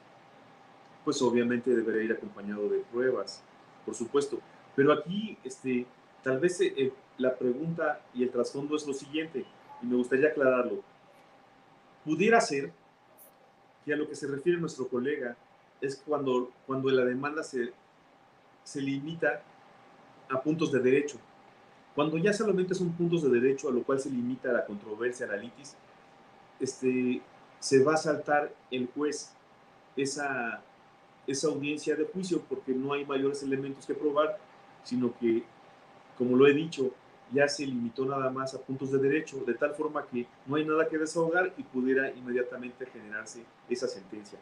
Speaker 2: pues obviamente deberá ir acompañado de pruebas, por supuesto. Pero aquí, este, tal vez eh, la pregunta y el trasfondo es lo siguiente, y me gustaría aclararlo. Pudiera ser que a lo que se refiere nuestro colega es cuando, cuando la demanda se, se limita a puntos de derecho. Cuando ya solamente son puntos de derecho a lo cual se limita la controversia, la litis, este, se va a saltar el juez esa, esa audiencia de juicio porque no hay mayores elementos que probar, sino que, como lo he dicho, ya se limitó nada más a puntos de derecho, de tal forma que no hay nada que desahogar y pudiera inmediatamente generarse esa sentencia.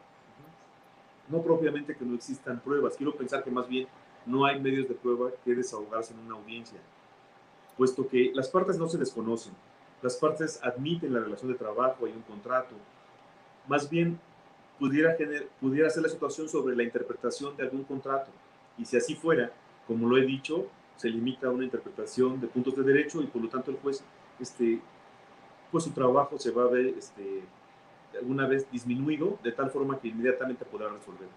Speaker 2: No propiamente que no existan pruebas, quiero pensar que más bien no hay medios de prueba que desahogarse en una audiencia, puesto que las partes no se desconocen, las partes admiten la relación de trabajo y un contrato, más bien pudiera, pudiera ser la situación sobre la interpretación de algún contrato, y si así fuera, como lo he dicho, se limita a una interpretación de puntos de derecho y por lo tanto el juez, este, pues su trabajo se va a ver este, alguna vez disminuido de tal forma que inmediatamente podrá resolver.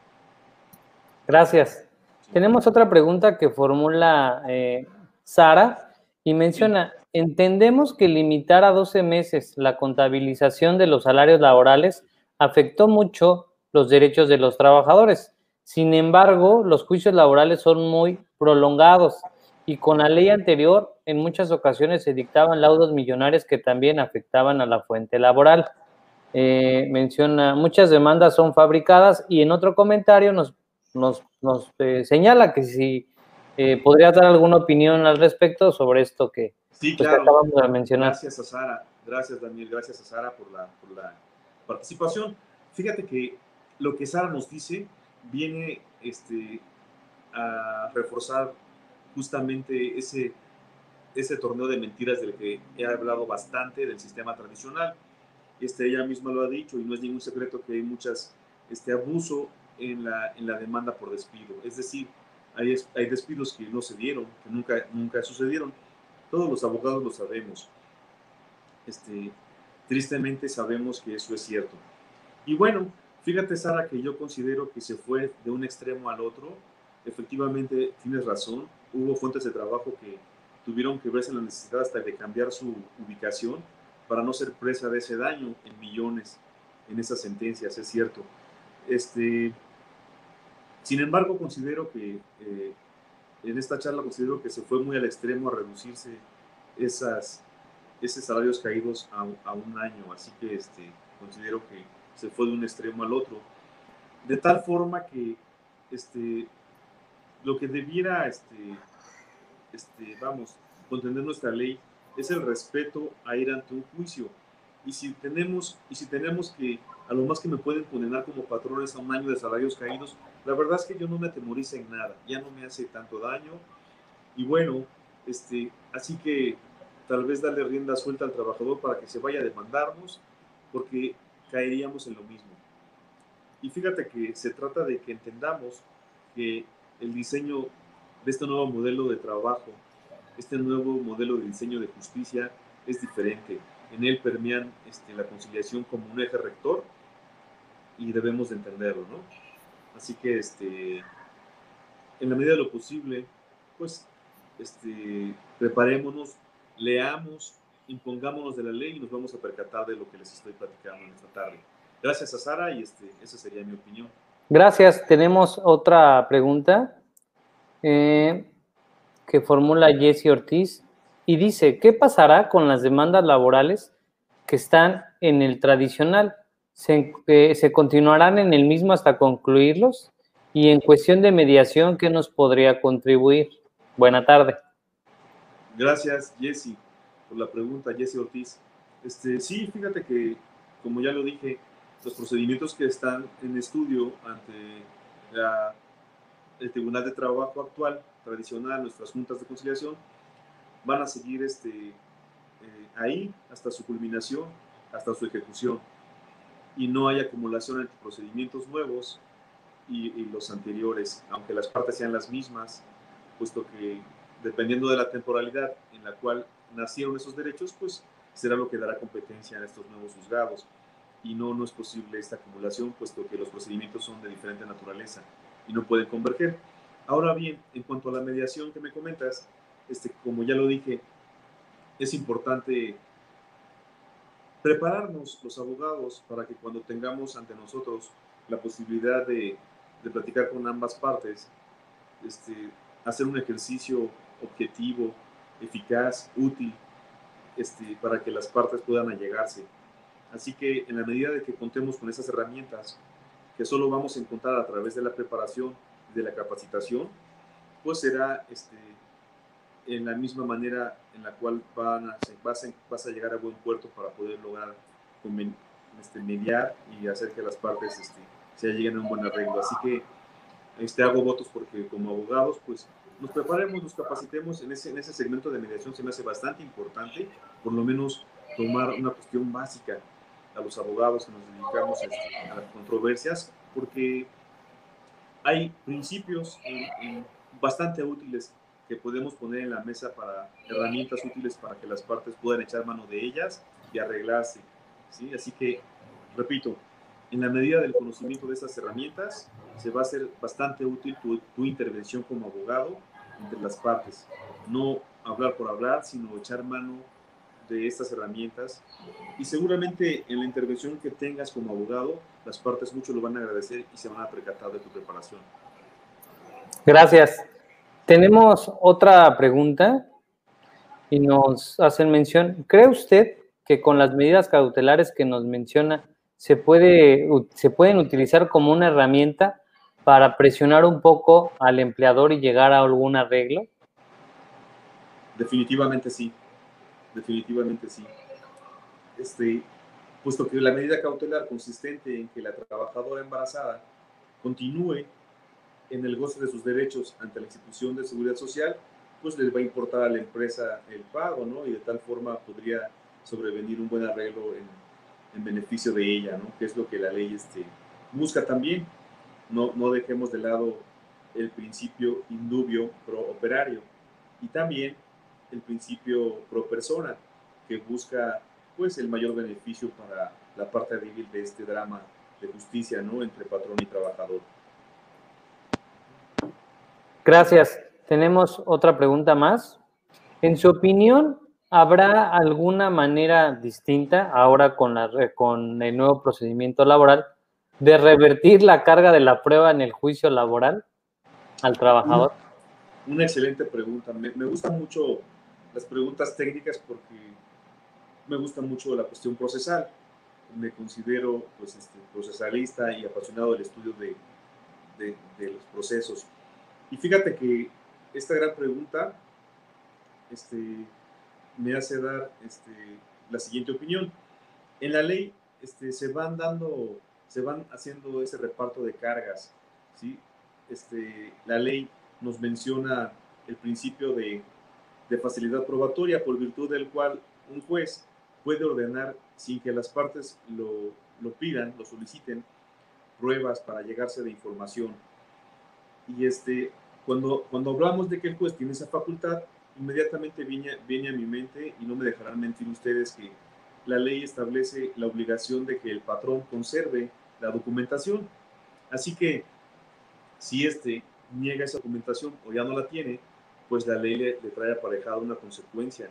Speaker 1: Gracias. Tenemos otra pregunta que formula eh, Sara y menciona, entendemos que limitar a 12 meses la contabilización de los salarios laborales afectó mucho los derechos de los trabajadores. Sin embargo, los juicios laborales son muy prolongados y con la ley anterior en muchas ocasiones se dictaban laudos millonarios que también afectaban a la fuente laboral. Eh, menciona, muchas demandas son fabricadas y en otro comentario nos nos, nos eh, señala que si eh, podría dar alguna opinión al respecto sobre esto que,
Speaker 2: sí,
Speaker 1: pues,
Speaker 2: claro.
Speaker 1: acabamos de mencionar.
Speaker 2: Gracias a Sara, gracias Daniel, gracias a Sara por la, por la participación. Fíjate que lo que Sara nos dice viene este, a reforzar justamente ese, ese torneo de mentiras del que he hablado bastante del sistema tradicional. Este, ella misma lo ha dicho y no es ningún secreto que hay muchas este, abuso en la, en la demanda por despido. Es decir, hay, hay despidos que no se dieron, que nunca, nunca sucedieron. Todos los abogados lo sabemos. Este, tristemente sabemos que eso es cierto. Y bueno, fíjate Sara que yo considero que se fue de un extremo al otro. Efectivamente, tienes razón. Hubo fuentes de trabajo que tuvieron que verse la necesidad hasta de cambiar su ubicación para no ser presa de ese daño en millones en esas sentencias, es cierto. Este, sin embargo, considero que eh, en esta charla considero que se fue muy al extremo a reducirse esas, esos salarios caídos a, a un año, así que este, considero que se fue de un extremo al otro, de tal forma que este, lo que debiera, este, este, vamos, contener nuestra ley es el respeto a ir ante un juicio. Y si tenemos, y si tenemos que, a lo más que me pueden condenar como patrones a un año de salarios caídos, la verdad es que yo no me atemorizo en nada, ya no me hace tanto daño. Y bueno, este, así que tal vez darle rienda suelta al trabajador para que se vaya a demandarnos, porque caeríamos en lo mismo. Y fíjate que se trata de que entendamos que el diseño de este nuevo modelo de trabajo, este nuevo modelo de diseño de justicia es diferente. En él permean este, la conciliación como un eje rector y debemos de entenderlo, ¿no? Así que, este, en la medida de lo posible, pues, este, preparémonos, leamos, impongámonos de la ley y nos vamos a percatar de lo que les estoy platicando en esta tarde. Gracias a Sara y este, esa sería mi opinión.
Speaker 1: Gracias. Tenemos otra pregunta eh, que formula Jesse Ortiz y dice, ¿qué pasará con las demandas laborales que están en el tradicional? ¿Se, eh, ¿Se continuarán en el mismo hasta concluirlos? Y en cuestión de mediación, ¿qué nos podría contribuir? Buena tarde.
Speaker 2: Gracias, Jesse, por la pregunta, Jesse Ortiz. Este, sí, fíjate que, como ya lo dije, los procedimientos que están en estudio ante el Tribunal de Trabajo actual, tradicional, nuestras juntas de conciliación, van a seguir este, eh, ahí hasta su culminación, hasta su ejecución. Y no hay acumulación entre procedimientos nuevos y, y los anteriores, aunque las partes sean las mismas, puesto que dependiendo de la temporalidad en la cual nacieron esos derechos, pues será lo que dará competencia a estos nuevos juzgados. Y no, no es posible esta acumulación, puesto que los procedimientos son de diferente naturaleza y no pueden converger. Ahora bien, en cuanto a la mediación que me comentas, este, como ya lo dije, es importante prepararnos los abogados para que cuando tengamos ante nosotros la posibilidad de, de platicar con ambas partes, este, hacer un ejercicio objetivo, eficaz, útil, este, para que las partes puedan allegarse. Así que en la medida de que contemos con esas herramientas, que solo vamos a encontrar a través de la preparación, de la capacitación, pues será este, en la misma manera en la cual van a, vas, a, vas a llegar a buen puerto para poder lograr este, mediar y hacer que las partes este, se lleguen a un buen arreglo. Así que este, hago votos porque como abogados, pues nos preparemos, nos capacitemos en ese, en ese segmento de mediación, se me hace bastante importante, por lo menos tomar una cuestión básica a los abogados que nos dedicamos este, a las controversias, porque hay principios bastante útiles que podemos poner en la mesa para herramientas útiles para que las partes puedan echar mano de ellas y arreglarse. ¿sí? Así que, repito, en la medida del conocimiento de estas herramientas, se va a hacer bastante útil tu, tu intervención como abogado entre las partes. No hablar por hablar, sino echar mano de estas herramientas y seguramente en la intervención que tengas como abogado, las partes mucho lo van a agradecer y se van a percatar de tu preparación.
Speaker 1: Gracias. Tenemos otra pregunta y nos hacen mención. ¿Cree usted que con las medidas cautelares que nos menciona se, puede, se pueden utilizar como una herramienta para presionar un poco al empleador y llegar a algún arreglo?
Speaker 2: Definitivamente sí, definitivamente sí. Este, puesto que la medida cautelar consistente en que la trabajadora embarazada continúe en el goce de sus derechos ante la institución de seguridad social, pues les va a importar a la empresa el pago, ¿no? Y de tal forma podría sobrevenir un buen arreglo en, beneficio de ella, ¿no? Que es lo que la ley este, busca también. No, no dejemos de lado el principio indubio pro operario y también el principio pro persona, que busca pues el mayor beneficio para la parte débil de este drama de justicia, ¿no? Entre patrón y trabajador.
Speaker 1: Gracias. Tenemos otra pregunta más. En su opinión, ¿habrá alguna manera distinta ahora con, la, con el nuevo procedimiento laboral de revertir la carga de la prueba en el juicio laboral al trabajador?
Speaker 2: Una, excelente pregunta. Me, me gustan mucho las preguntas técnicas porque me gusta mucho la cuestión procesal. Me considero pues, este, procesalista y apasionado del estudio de, de, de los procesos. Y fíjate que esta gran pregunta este, me hace dar este, la siguiente opinión. En la ley este, se van dando, se van haciendo ese reparto de cargas. ¿sí? Este, la ley nos menciona el principio de, de facilidad probatoria, por virtud del cual un juez puede ordenar, sin que las partes lo, lo pidan, lo soliciten, pruebas para llegarse de información. Y este, cuando, cuando hablamos de que el juez tiene esa facultad, inmediatamente viene, viene a mi mente, y no me dejarán mentir ustedes, que la ley establece la obligación de que el patrón conserve la documentación. Así que si éste niega esa documentación o ya no la tiene, pues la ley le, trae aparejada una consecuencia.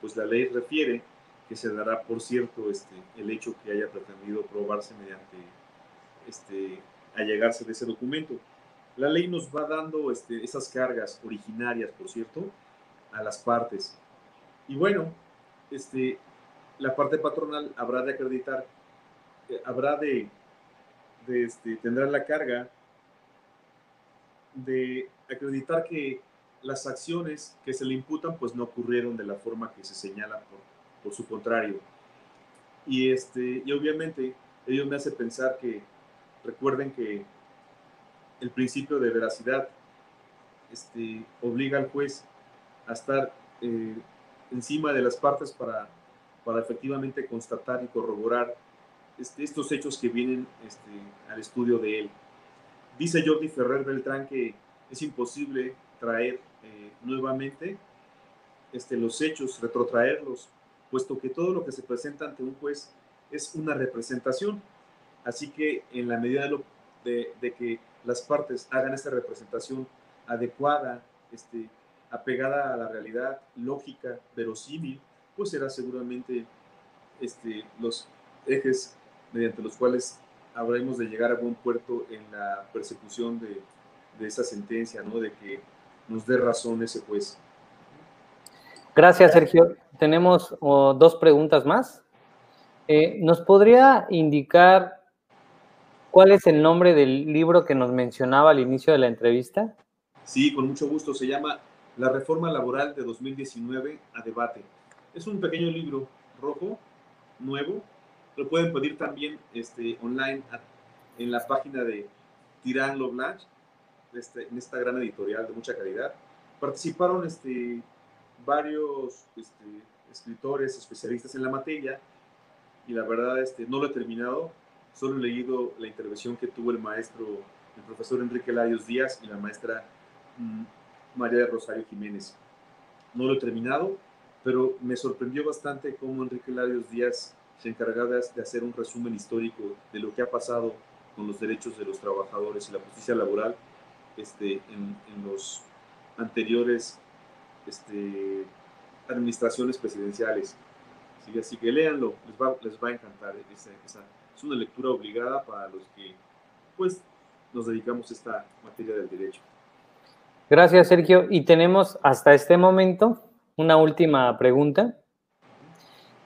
Speaker 2: Pues la ley refiere que se dará por cierto este, el hecho que haya pretendido probarse mediante este, allegarse de ese documento. La ley nos va dando este, esas cargas originarias, por cierto, a las partes. Y bueno, este, la parte patronal habrá de acreditar, eh, habrá de, de este, tendrá la carga de acreditar que las acciones que se le imputan pues no ocurrieron de la forma que se señala por, por su contrario. Y, este, y obviamente ello me hace pensar que recuerden que el principio de veracidad este, obliga al juez a estar eh, encima de las partes para, para efectivamente constatar y corroborar este, estos hechos que vienen este, al estudio de él. Dice Jordi Ferrer Beltrán que es imposible traer eh, nuevamente este, los hechos, retrotraerlos, puesto que todo lo que se presenta ante un juez es una representación. Así que en la medida de, de que las partes hagan esta representación adecuada, este, apegada a la realidad, lógica, verosímil, pues será seguramente este, los ejes mediante los cuales habremos de llegar a buen puerto en la persecución de, de esa sentencia, ¿no? De que nos dé razón ese juez.
Speaker 1: Gracias, Sergio. Tenemos oh, dos preguntas más. Eh, ¿Nos podría indicar ¿Cuál es el nombre del libro que nos mencionaba al inicio de la entrevista?
Speaker 2: Sí, con mucho gusto. Se llama La Reforma Laboral de 2019 a debate. Es un pequeño libro rojo, nuevo. Lo pueden pedir también este, online en la página de Tirán Loblanc, este, en esta gran editorial de mucha calidad. Participaron este, varios este, escritores especialistas en la materia y la verdad este, no lo he terminado, Solo he leído la intervención que tuvo el maestro, el profesor Enrique Larios Díaz y la maestra mm, María de Rosario Jiménez. No lo he terminado, pero me sorprendió bastante cómo Enrique Larios Díaz se encargaba de hacer un resumen histórico de lo que ha pasado con los derechos de los trabajadores y la justicia laboral este, en, en los anteriores este, administraciones presidenciales. Así, que léanlo, les va, les va a encantar esa es una lectura obligada para los que pues nos dedicamos a esta materia del derecho.
Speaker 1: Gracias, Sergio. Y tenemos hasta este momento una última pregunta.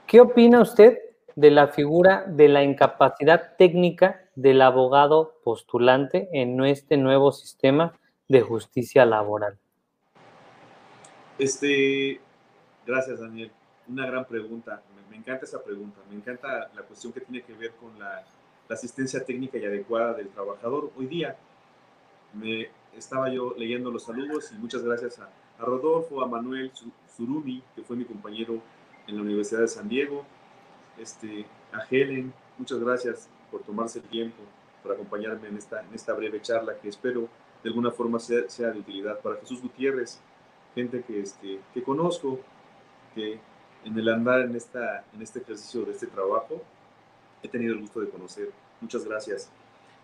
Speaker 1: ¿Qué opina usted de la figura de la incapacidad técnica del abogado postulante en este nuevo sistema de justicia laboral?
Speaker 2: Este, gracias Daniel. Una gran pregunta. Me, encanta esa pregunta. Me encanta la cuestión que tiene que ver con la, asistencia técnica y adecuada del trabajador. Hoy día me estaba yo leyendo los saludos y muchas gracias a, a Rodolfo, a Manuel Surumi, que fue mi compañero en la Universidad de San Diego, este, a Helen, muchas gracias por tomarse el tiempo, por acompañarme en esta, en esta breve charla que espero de alguna forma sea, sea de utilidad para Jesús Gutiérrez, gente que, este, que conozco, que en el andar en, esta, en este ejercicio de este trabajo he tenido el gusto de conocer. Muchas gracias.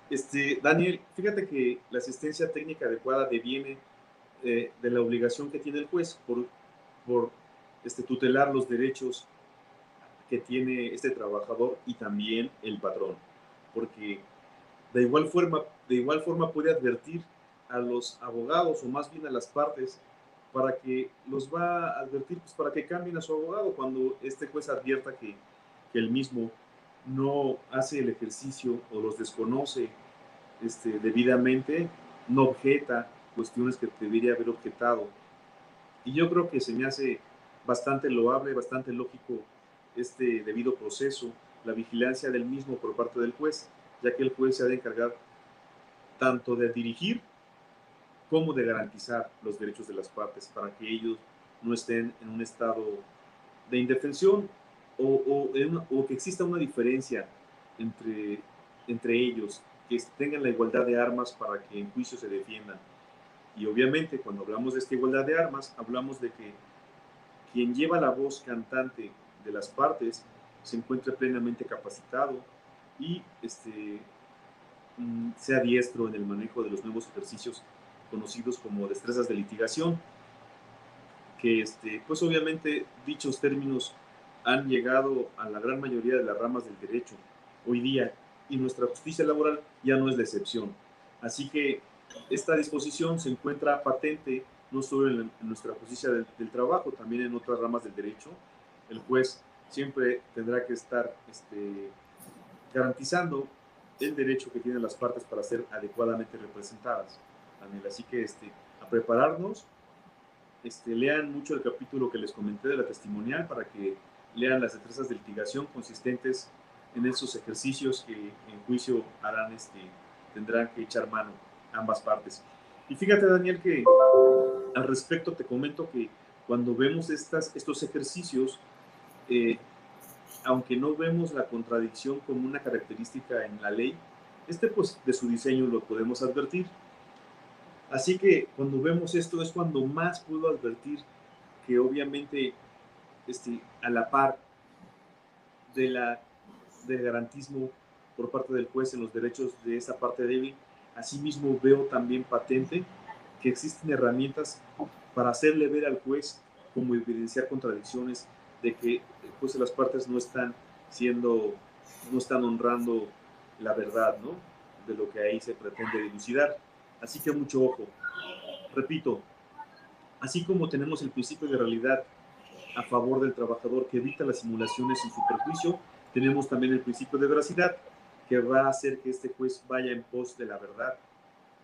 Speaker 2: Este, Daniel, fíjate que la asistencia técnica adecuada deviene eh, de la obligación que tiene el juez por, por este, tutelar los derechos tiene este trabajador y también el patrón, porque de igual forma, de igual forma puede advertir a los abogados o más bien a las partes para que los va a advertir, pues para que cambien a su abogado cuando este juez advierta que, que el mismo no hace el ejercicio o los desconoce este, debidamente, no objeta cuestiones que debería haber objetado. Y yo creo que se me hace bastante loable, bastante lógico este debido proceso, la vigilancia del mismo por parte del juez, ya que el juez se ha de encargar tanto de dirigir como de garantizar los derechos de las partes para que ellos no estén en un estado de indefensión o, o, que exista una diferencia entre, entre ellos, que tengan la igualdad de armas para que en juicio se defiendan. Y obviamente cuando hablamos de esta igualdad de armas, hablamos de que quien lleva la voz cantante de las partes se encuentre plenamente capacitado y este, mm, sea diestro en el manejo de los nuevos ejercicios conocidos como destrezas de litigación, que este, pues obviamente dichos términos han llegado a la gran mayoría de las ramas del derecho hoy día y nuestra justicia laboral ya no es la excepción. Así que esta disposición se encuentra patente no solo en, nuestra justicia del, trabajo, también en otras ramas del derecho. El juez siempre tendrá que estar este, garantizando el derecho que tienen las partes para ser adecuadamente representadas. Así que este, a prepararnos, este, lean mucho el capítulo que les comenté de la testimonial para que lean las destrezas de litigación consistentes en esos ejercicios que en juicio harán, este, tendrán que echar mano ambas partes. Y fíjate, Daniel, que al respecto te comento que cuando vemos estas, estos ejercicios, eh, aunque no vemos la contradicción como una característica en la ley, este pues de su diseño lo podemos advertir. Así que cuando vemos esto es cuando más puedo advertir que obviamente este, a la par de la, del garantismo por parte del juez en los derechos de esa parte débil, asimismo veo también patente que existen herramientas para hacerle ver al juez como evidenciar contradicciones de que pues, las partes no están siendo, no están honrando la verdad, ¿no? De lo que ahí se pretende dilucidar. Así que mucho ojo. Repito, así como tenemos el principio de realidad a favor del trabajador que evita las simulaciones sin su perjuicio, tenemos también el principio de veracidad que va a hacer que este juez vaya en pos de la verdad,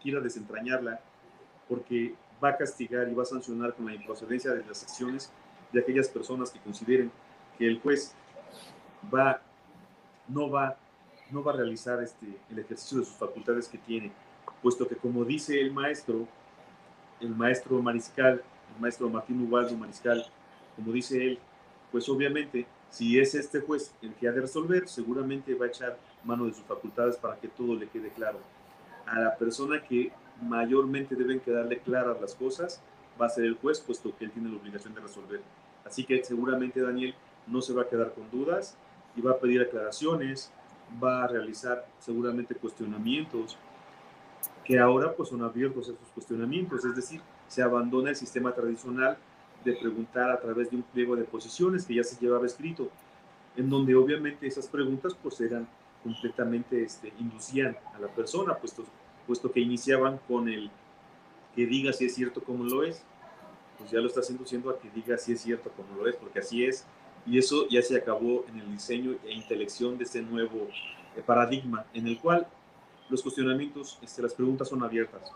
Speaker 2: quiera desentrañarla, porque va a castigar y va a sancionar con la improcedencia de las acciones de aquellas personas que consideren que el juez va, no va, no va a realizar este, el ejercicio de sus facultades que tiene, puesto que como dice el maestro, el maestro mariscal, el maestro Martín Ubaldo Mariscal, como dice él, pues obviamente si es este juez el que ha de resolver, seguramente va a echar mano de sus facultades para que todo le quede claro. A la persona que mayormente deben quedarle claras las cosas va a ser el juez, puesto que él tiene la obligación de resolver. Así que seguramente Daniel no se va a quedar con dudas y va a pedir aclaraciones, va a realizar seguramente cuestionamientos, que ahora pues son abiertos esos cuestionamientos, es decir, se abandona el sistema tradicional de preguntar a través de un pliego de posiciones que ya se llevaba escrito, en donde obviamente esas preguntas pues eran completamente, este, inducían a la persona, puesto, puesto que iniciaban con el que diga si es cierto como lo es, pues ya lo estás induciendo a que diga si es cierto como lo es, porque así es, y eso ya se acabó en el diseño e intelección de este nuevo eh, paradigma, en el cual los cuestionamientos, este, las preguntas son abiertas.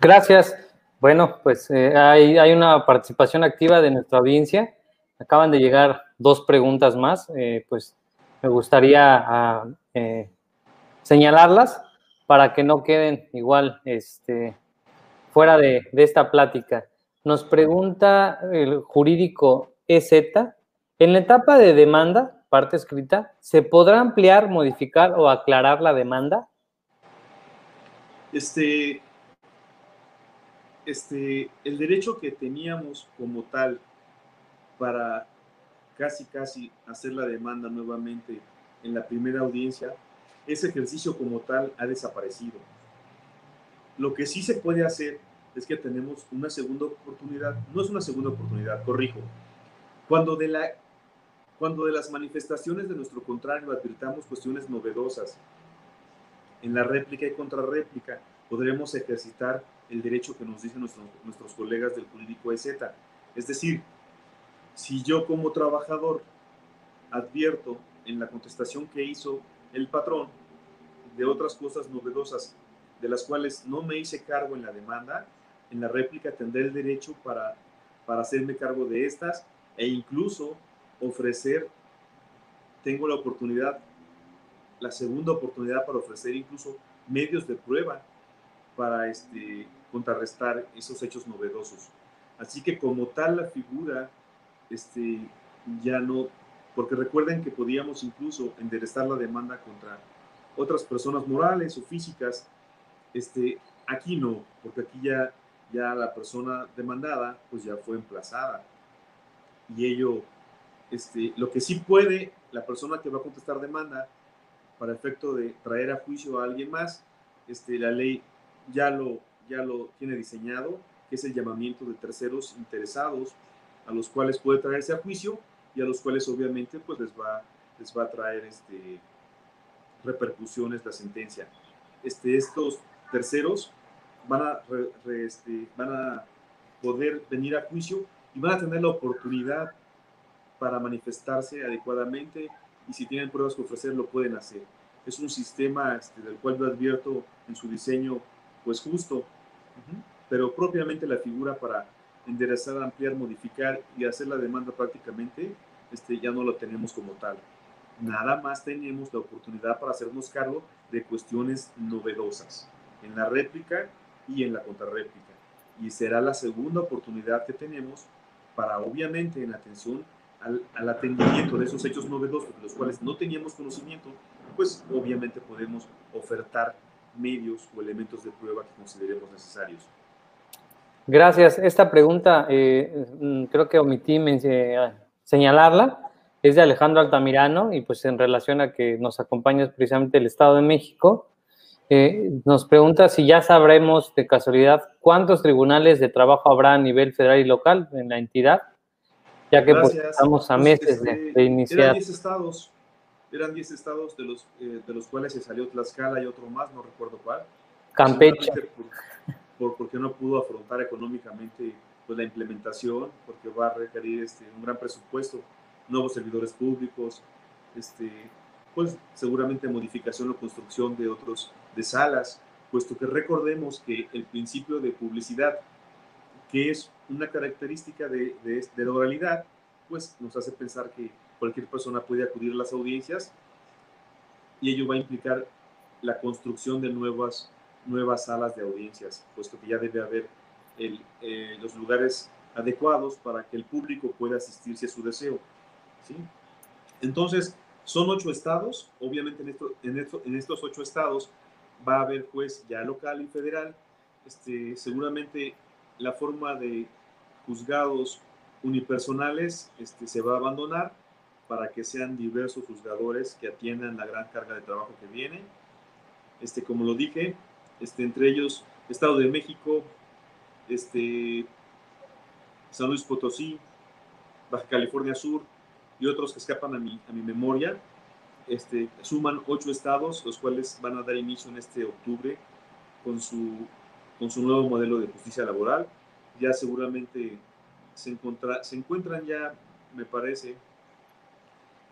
Speaker 1: Gracias. Bueno, pues eh, hay, hay, una participación activa de nuestra audiencia. Acaban de llegar dos preguntas más. Eh, pues me gustaría ah, señalarlas para que no queden igual este, fuera de, de esta plática. Nos pregunta el jurídico EZ, en la etapa de demanda, parte escrita, ¿se podrá ampliar, modificar o aclarar la demanda?
Speaker 2: Este, este, el derecho que teníamos como tal para casi, casi hacer la demanda nuevamente en la primera audiencia, ese ejercicio como tal ha desaparecido. Lo que sí se puede hacer es que tenemos una segunda oportunidad, no es una segunda oportunidad, corrijo. Cuando de, la, cuando de las manifestaciones de nuestro contrario advirtamos cuestiones novedosas, en la réplica y contrarréplica podremos ejercitar el derecho que nos dicen nuestros colegas del jurídico EZ. Es decir, si yo como trabajador advierto en la contestación que hizo el patrón de otras cosas novedosas de las cuales no me hice cargo en la demanda, en la réplica tendré el derecho para, para hacerme cargo de estas e incluso ofrecer, tengo la oportunidad, la segunda oportunidad para ofrecer incluso medios de prueba para este, contrarrestar esos hechos novedosos. Así que como tal la figura este, ya no, porque recuerden que podíamos incluso enderezar la demanda contra otras personas morales o físicas, este, aquí no, porque aquí ya, ya la persona demandada pues ya fue emplazada y ello, este, lo que sí puede la persona que va a contestar demanda para efecto de traer a juicio a alguien más, este, la ley ya lo, ya lo tiene diseñado, que es el llamamiento de terceros interesados a los cuales puede traerse a juicio y a los cuales obviamente pues les va, les va a traer este, repercusiones la sentencia. Este, estos terceros van a, este, van a poder venir a juicio y van a tener la oportunidad para manifestarse adecuadamente y si tienen pruebas que ofrecer lo pueden hacer. Es un sistema este, del cual yo advierto en su diseño pues justo, pero propiamente la figura para enderezar, ampliar, modificar y hacer la demanda prácticamente, este, ya no lo tenemos como tal. Nada más tenemos la oportunidad para hacernos cargo de cuestiones novedosas en la réplica y en la contrarréplica. Y será la segunda oportunidad que tenemos para, obviamente, en atención al, al atendimiento de esos hechos novedosos de los cuales no teníamos conocimiento, pues obviamente podemos ofertar medios o elementos de prueba que consideremos necesarios.
Speaker 1: Gracias. Esta pregunta eh, mm, creo que omití señalarla. Es de Alejandro Altamirano y pues en relación a que nos acompaña precisamente el Estado de México. Eh, nos pregunta si ya sabremos de casualidad cuántos tribunales de trabajo habrá a nivel federal y local en la entidad, ya que pues, estamos a pues, meses de, este, de, iniciar.
Speaker 2: Eran 10 estados, eran 10 estados de los, eh, de los cuales se salió Tlaxcala y otro más, no recuerdo cuál.
Speaker 1: Campeche
Speaker 2: por, porque no pudo afrontar económicamente pues, la implementación, porque va a requerir este, un gran presupuesto, nuevos servidores públicos, este, pues seguramente modificación o construcción de otros de salas, puesto que recordemos que el principio de publicidad, que es una característica de, de, de la oralidad, pues nos hace pensar que cualquier persona puede acudir a las audiencias y ello va a implicar la construcción de nuevas nuevas salas de audiencias, puesto que ya debe haber eh, los lugares adecuados para que el público pueda asistirse a su deseo. ¿sí? Entonces, son ocho estados, obviamente en, esto, en, esto, en estos ocho estados va a haber juez ya local y federal, este, seguramente la forma de juzgados unipersonales este, se va a abandonar para que sean diversos juzgadores que atiendan la gran carga de trabajo que viene. Este, como lo dije, este, entre ellos Estado de México, este, San Luis Potosí, Baja California Sur y otros que escapan a mi, a mi memoria, este, suman ocho estados, los cuales van a dar inicio en este octubre con su, con su nuevo modelo de justicia laboral. Ya seguramente se, encontra, se encuentran ya, me parece,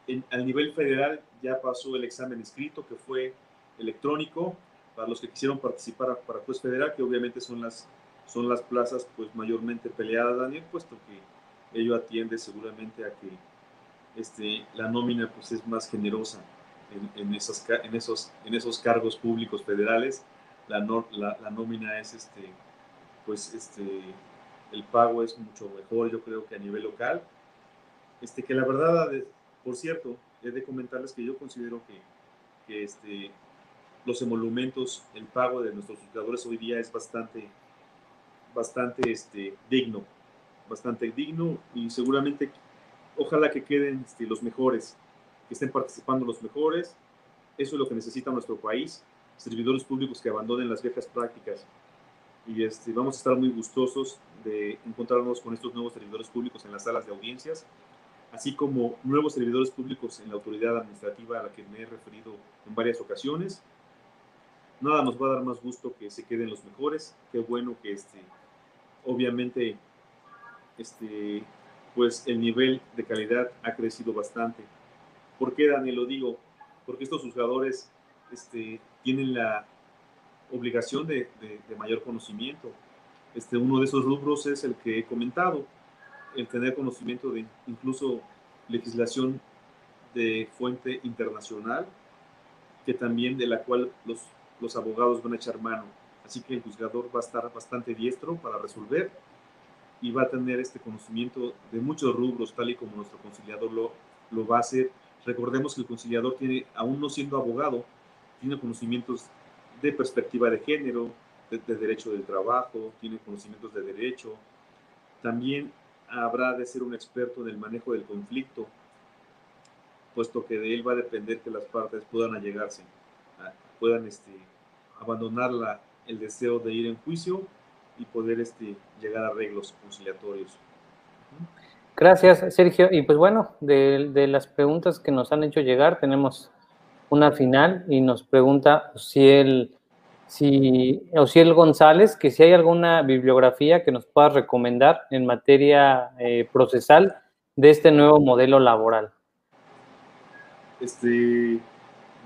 Speaker 2: en, al nivel federal ya pasó el examen escrito que fue electrónico, para los que quisieron participar para juez federal, que obviamente son las, son las plazas pues mayormente peleadas, Daniel, puesto que ello atiende seguramente a que este, la nómina pues es más generosa en, en, esos, en, esos, en esos cargos públicos federales. La, la, la, nómina es, este, pues, este, el pago es mucho mejor, yo creo que a nivel local. Este, que la verdad, por cierto, he de comentarles que yo considero que, que este, los emolumentos, el pago de nuestros jugadores hoy día es bastante, bastante este, digno, bastante digno y seguramente ojalá que queden este, los mejores, que estén participando los mejores. Eso es lo que necesita nuestro país, servidores públicos que abandonen las viejas prácticas. Y este, vamos a estar muy gustosos de encontrarnos con estos nuevos servidores públicos en las salas de audiencias, así como nuevos servidores públicos en la autoridad administrativa a la que me he referido en varias ocasiones nada nos va a dar más gusto que se queden los mejores. Qué bueno que este, obviamente, este, pues el nivel de calidad ha crecido bastante. ¿Por qué, Daniel, lo digo? Porque estos jugadores este, tienen la obligación de, mayor conocimiento. Este, uno de esos rubros es el que he comentado, el tener conocimiento de incluso legislación de fuente internacional, que también de la cual los abogados van a echar mano. Así que el juzgador va a estar bastante diestro para resolver y va a tener este conocimiento de muchos rubros, tal y como nuestro conciliador lo, lo va a hacer. Recordemos que el conciliador tiene, aún no siendo abogado, tiene conocimientos de perspectiva de género, de, de derecho del trabajo, tiene conocimientos de derecho. También habrá de ser un experto en el manejo del conflicto, puesto que de él va a depender que las partes puedan allegarse, puedan este, abandonar la, el deseo de ir en juicio y poder este, llegar a arreglos conciliatorios.
Speaker 1: Gracias, Sergio. Y pues bueno, de, de, las preguntas que nos han hecho llegar, tenemos una final y nos pregunta si el, si, el González, que si hay alguna bibliografía que nos pueda recomendar en materia eh, procesal de este nuevo modelo laboral.
Speaker 2: Este,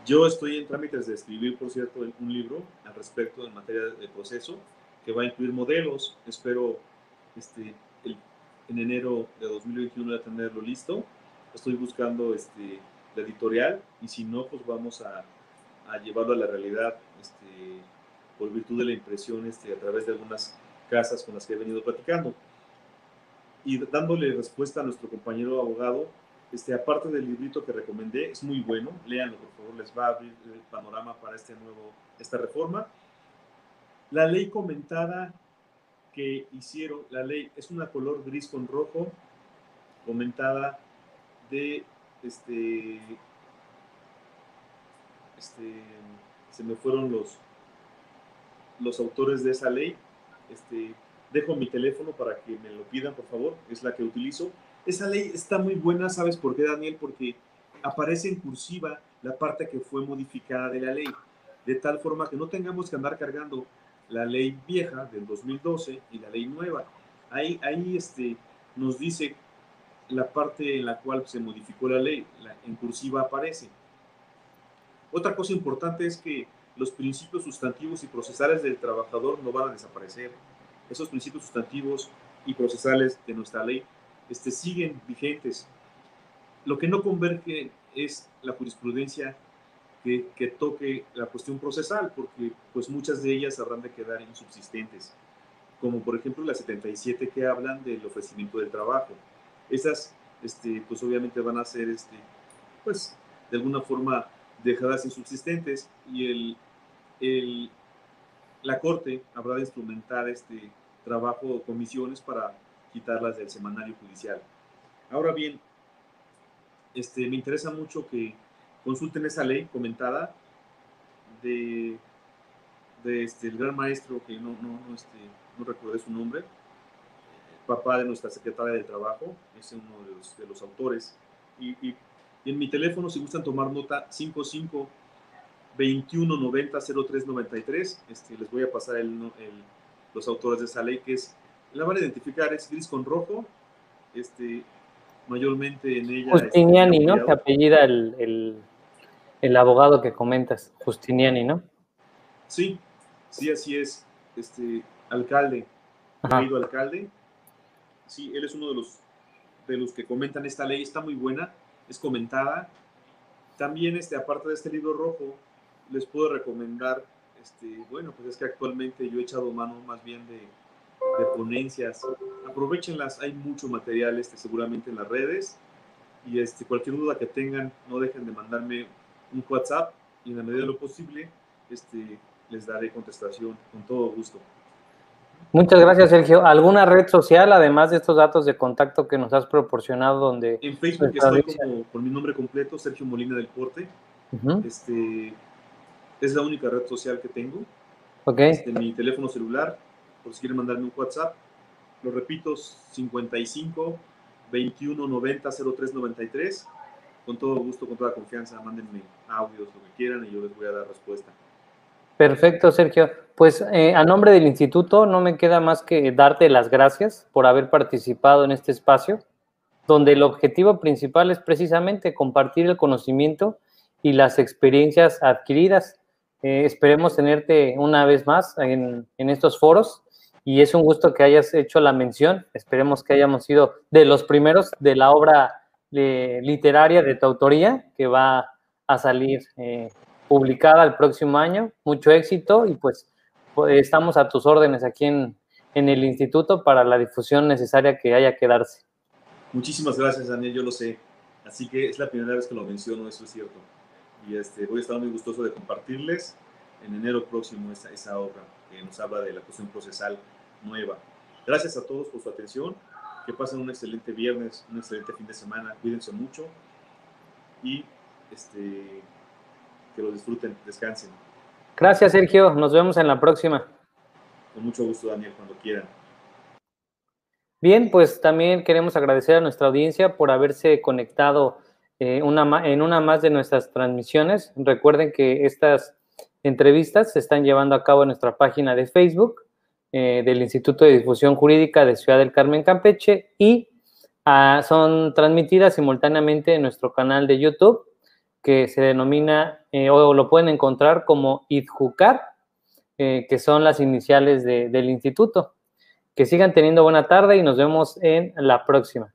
Speaker 2: yo estoy en trámites de escribir, por cierto, un libro al respecto en materia de proceso que va a incluir modelos. Espero este, en enero de 2021 ya tenerlo listo. Estoy buscando este, la editorial y si no, pues vamos a, a llevarlo a la realidad este, por virtud de la impresión este, a través de algunas casas con las que he venido platicando. Y dándole respuesta a nuestro compañero abogado, este, aparte del librito que recomendé, es muy bueno, léanlo por favor, les va a abrir el panorama para este nuevo, esta reforma. La ley comentada que hicieron, la ley es una color gris con rojo, comentada de, este, este, se me fueron los, los autores de esa ley, este, dejo mi teléfono para que me lo pidan, por favor, es la que utilizo, esa ley está muy buena, ¿sabes por qué, Daniel? Porque aparece en cursiva la parte que fue modificada de la ley, de tal forma que no tengamos que andar cargando la ley vieja del 2012 y la ley nueva. Ahí, ahí este, nos dice la parte en la cual se modificó la ley, en cursiva aparece. Otra cosa importante es que los principios sustantivos y procesales del trabajador no van a desaparecer. Esos principios sustantivos y procesales de nuestra ley este, siguen vigentes. Lo que no converge es la jurisprudencia que, que, toque la cuestión procesal, porque pues muchas de ellas habrán de quedar insubsistentes, como por ejemplo las 77 que hablan del ofrecimiento del trabajo. Esas, este, pues obviamente van a ser, este, pues, de alguna forma dejadas insubsistentes y el, el, la Corte habrá de instrumentar este trabajo o comisiones para quitarlas del semanario judicial. Ahora bien, este, me interesa mucho que consulten esa ley comentada de, de este, el gran maestro que no, no, no, este, no recordé su nombre, papá de nuestra secretaria de Trabajo, es uno de los, de los autores. Y, y, en mi teléfono, si gustan tomar nota, 55 21 90 03 93, este, les voy a pasar el, el, los autores de esa ley, que es la van a identificar, es gris con rojo, este, mayormente en ella...
Speaker 1: Justiniani, ¿no? Que apellida el, el, el, abogado que comentas, Justiniani, ¿no?
Speaker 2: Sí, sí, así es. Este, alcalde, querido alcalde. Sí, él es uno de los, de los que comentan esta ley. Está muy buena, es comentada. También, este, aparte de este libro rojo, les puedo recomendar, este, bueno, pues es que actualmente yo he echado mano más bien de, de ponencias. Aprovechenlas, hay mucho material este, seguramente en las redes. Y este, cualquier duda que tengan, no dejen de mandarme un WhatsApp y en la medida de lo posible este, les daré contestación con todo gusto.
Speaker 1: Muchas gracias, Sergio. ¿Alguna red social, además de estos datos de contacto que nos has proporcionado, donde...
Speaker 2: En Facebook estoy como, con mi nombre completo, Sergio Molina del Porte. este, es la única red social que tengo.
Speaker 1: Okay.
Speaker 2: Este, mi teléfono celular, por si quieren mandarme un WhatsApp. Lo repito, 55 21 90 03 93. Con todo gusto, con toda confianza, mándenme audios, lo que quieran y yo les voy a dar respuesta.
Speaker 1: Perfecto, Sergio. Pues eh, a nombre del instituto no me queda más que darte las gracias por haber participado en este espacio, donde el objetivo principal es precisamente compartir el conocimiento y las experiencias adquiridas. Eh, esperemos tenerte una vez más en, en estos foros y es un gusto que hayas hecho la mención. Esperemos que hayamos sido de los primeros de la obra literaria de tu autoría que va a salir eh, publicada el próximo año. Mucho éxito y pues, pues estamos a tus órdenes aquí en, en, el instituto para la difusión necesaria que haya que darse.
Speaker 2: Muchísimas gracias, Daniel, yo lo sé. Así que es la primera vez que lo menciono, eso es cierto. Y este, voy a estar muy gustoso de compartirles en enero próximo esa, esa obra que nos habla de la cuestión procesal nueva. Gracias a todos por su atención. Que pasen un excelente viernes, un excelente fin de semana. Cuídense mucho y este, que lo disfruten, descansen.
Speaker 1: Gracias, Sergio. Nos vemos en la próxima.
Speaker 2: Con mucho gusto, Daniel, cuando quieran.
Speaker 1: Bien, pues también queremos agradecer a nuestra audiencia por haberse conectado eh, una, en una más de nuestras transmisiones. Recuerden que estas entrevistas se están llevando a cabo en nuestra página de Facebook eh, del Instituto de Difusión Jurídica de Ciudad del Carmen, Campeche, y ah, son transmitidas simultáneamente en nuestro canal de YouTube que se denomina eh, o lo pueden encontrar como IDJUCAR, eh, que son las iniciales del instituto. Que sigan teniendo buena tarde y nos vemos en la próxima.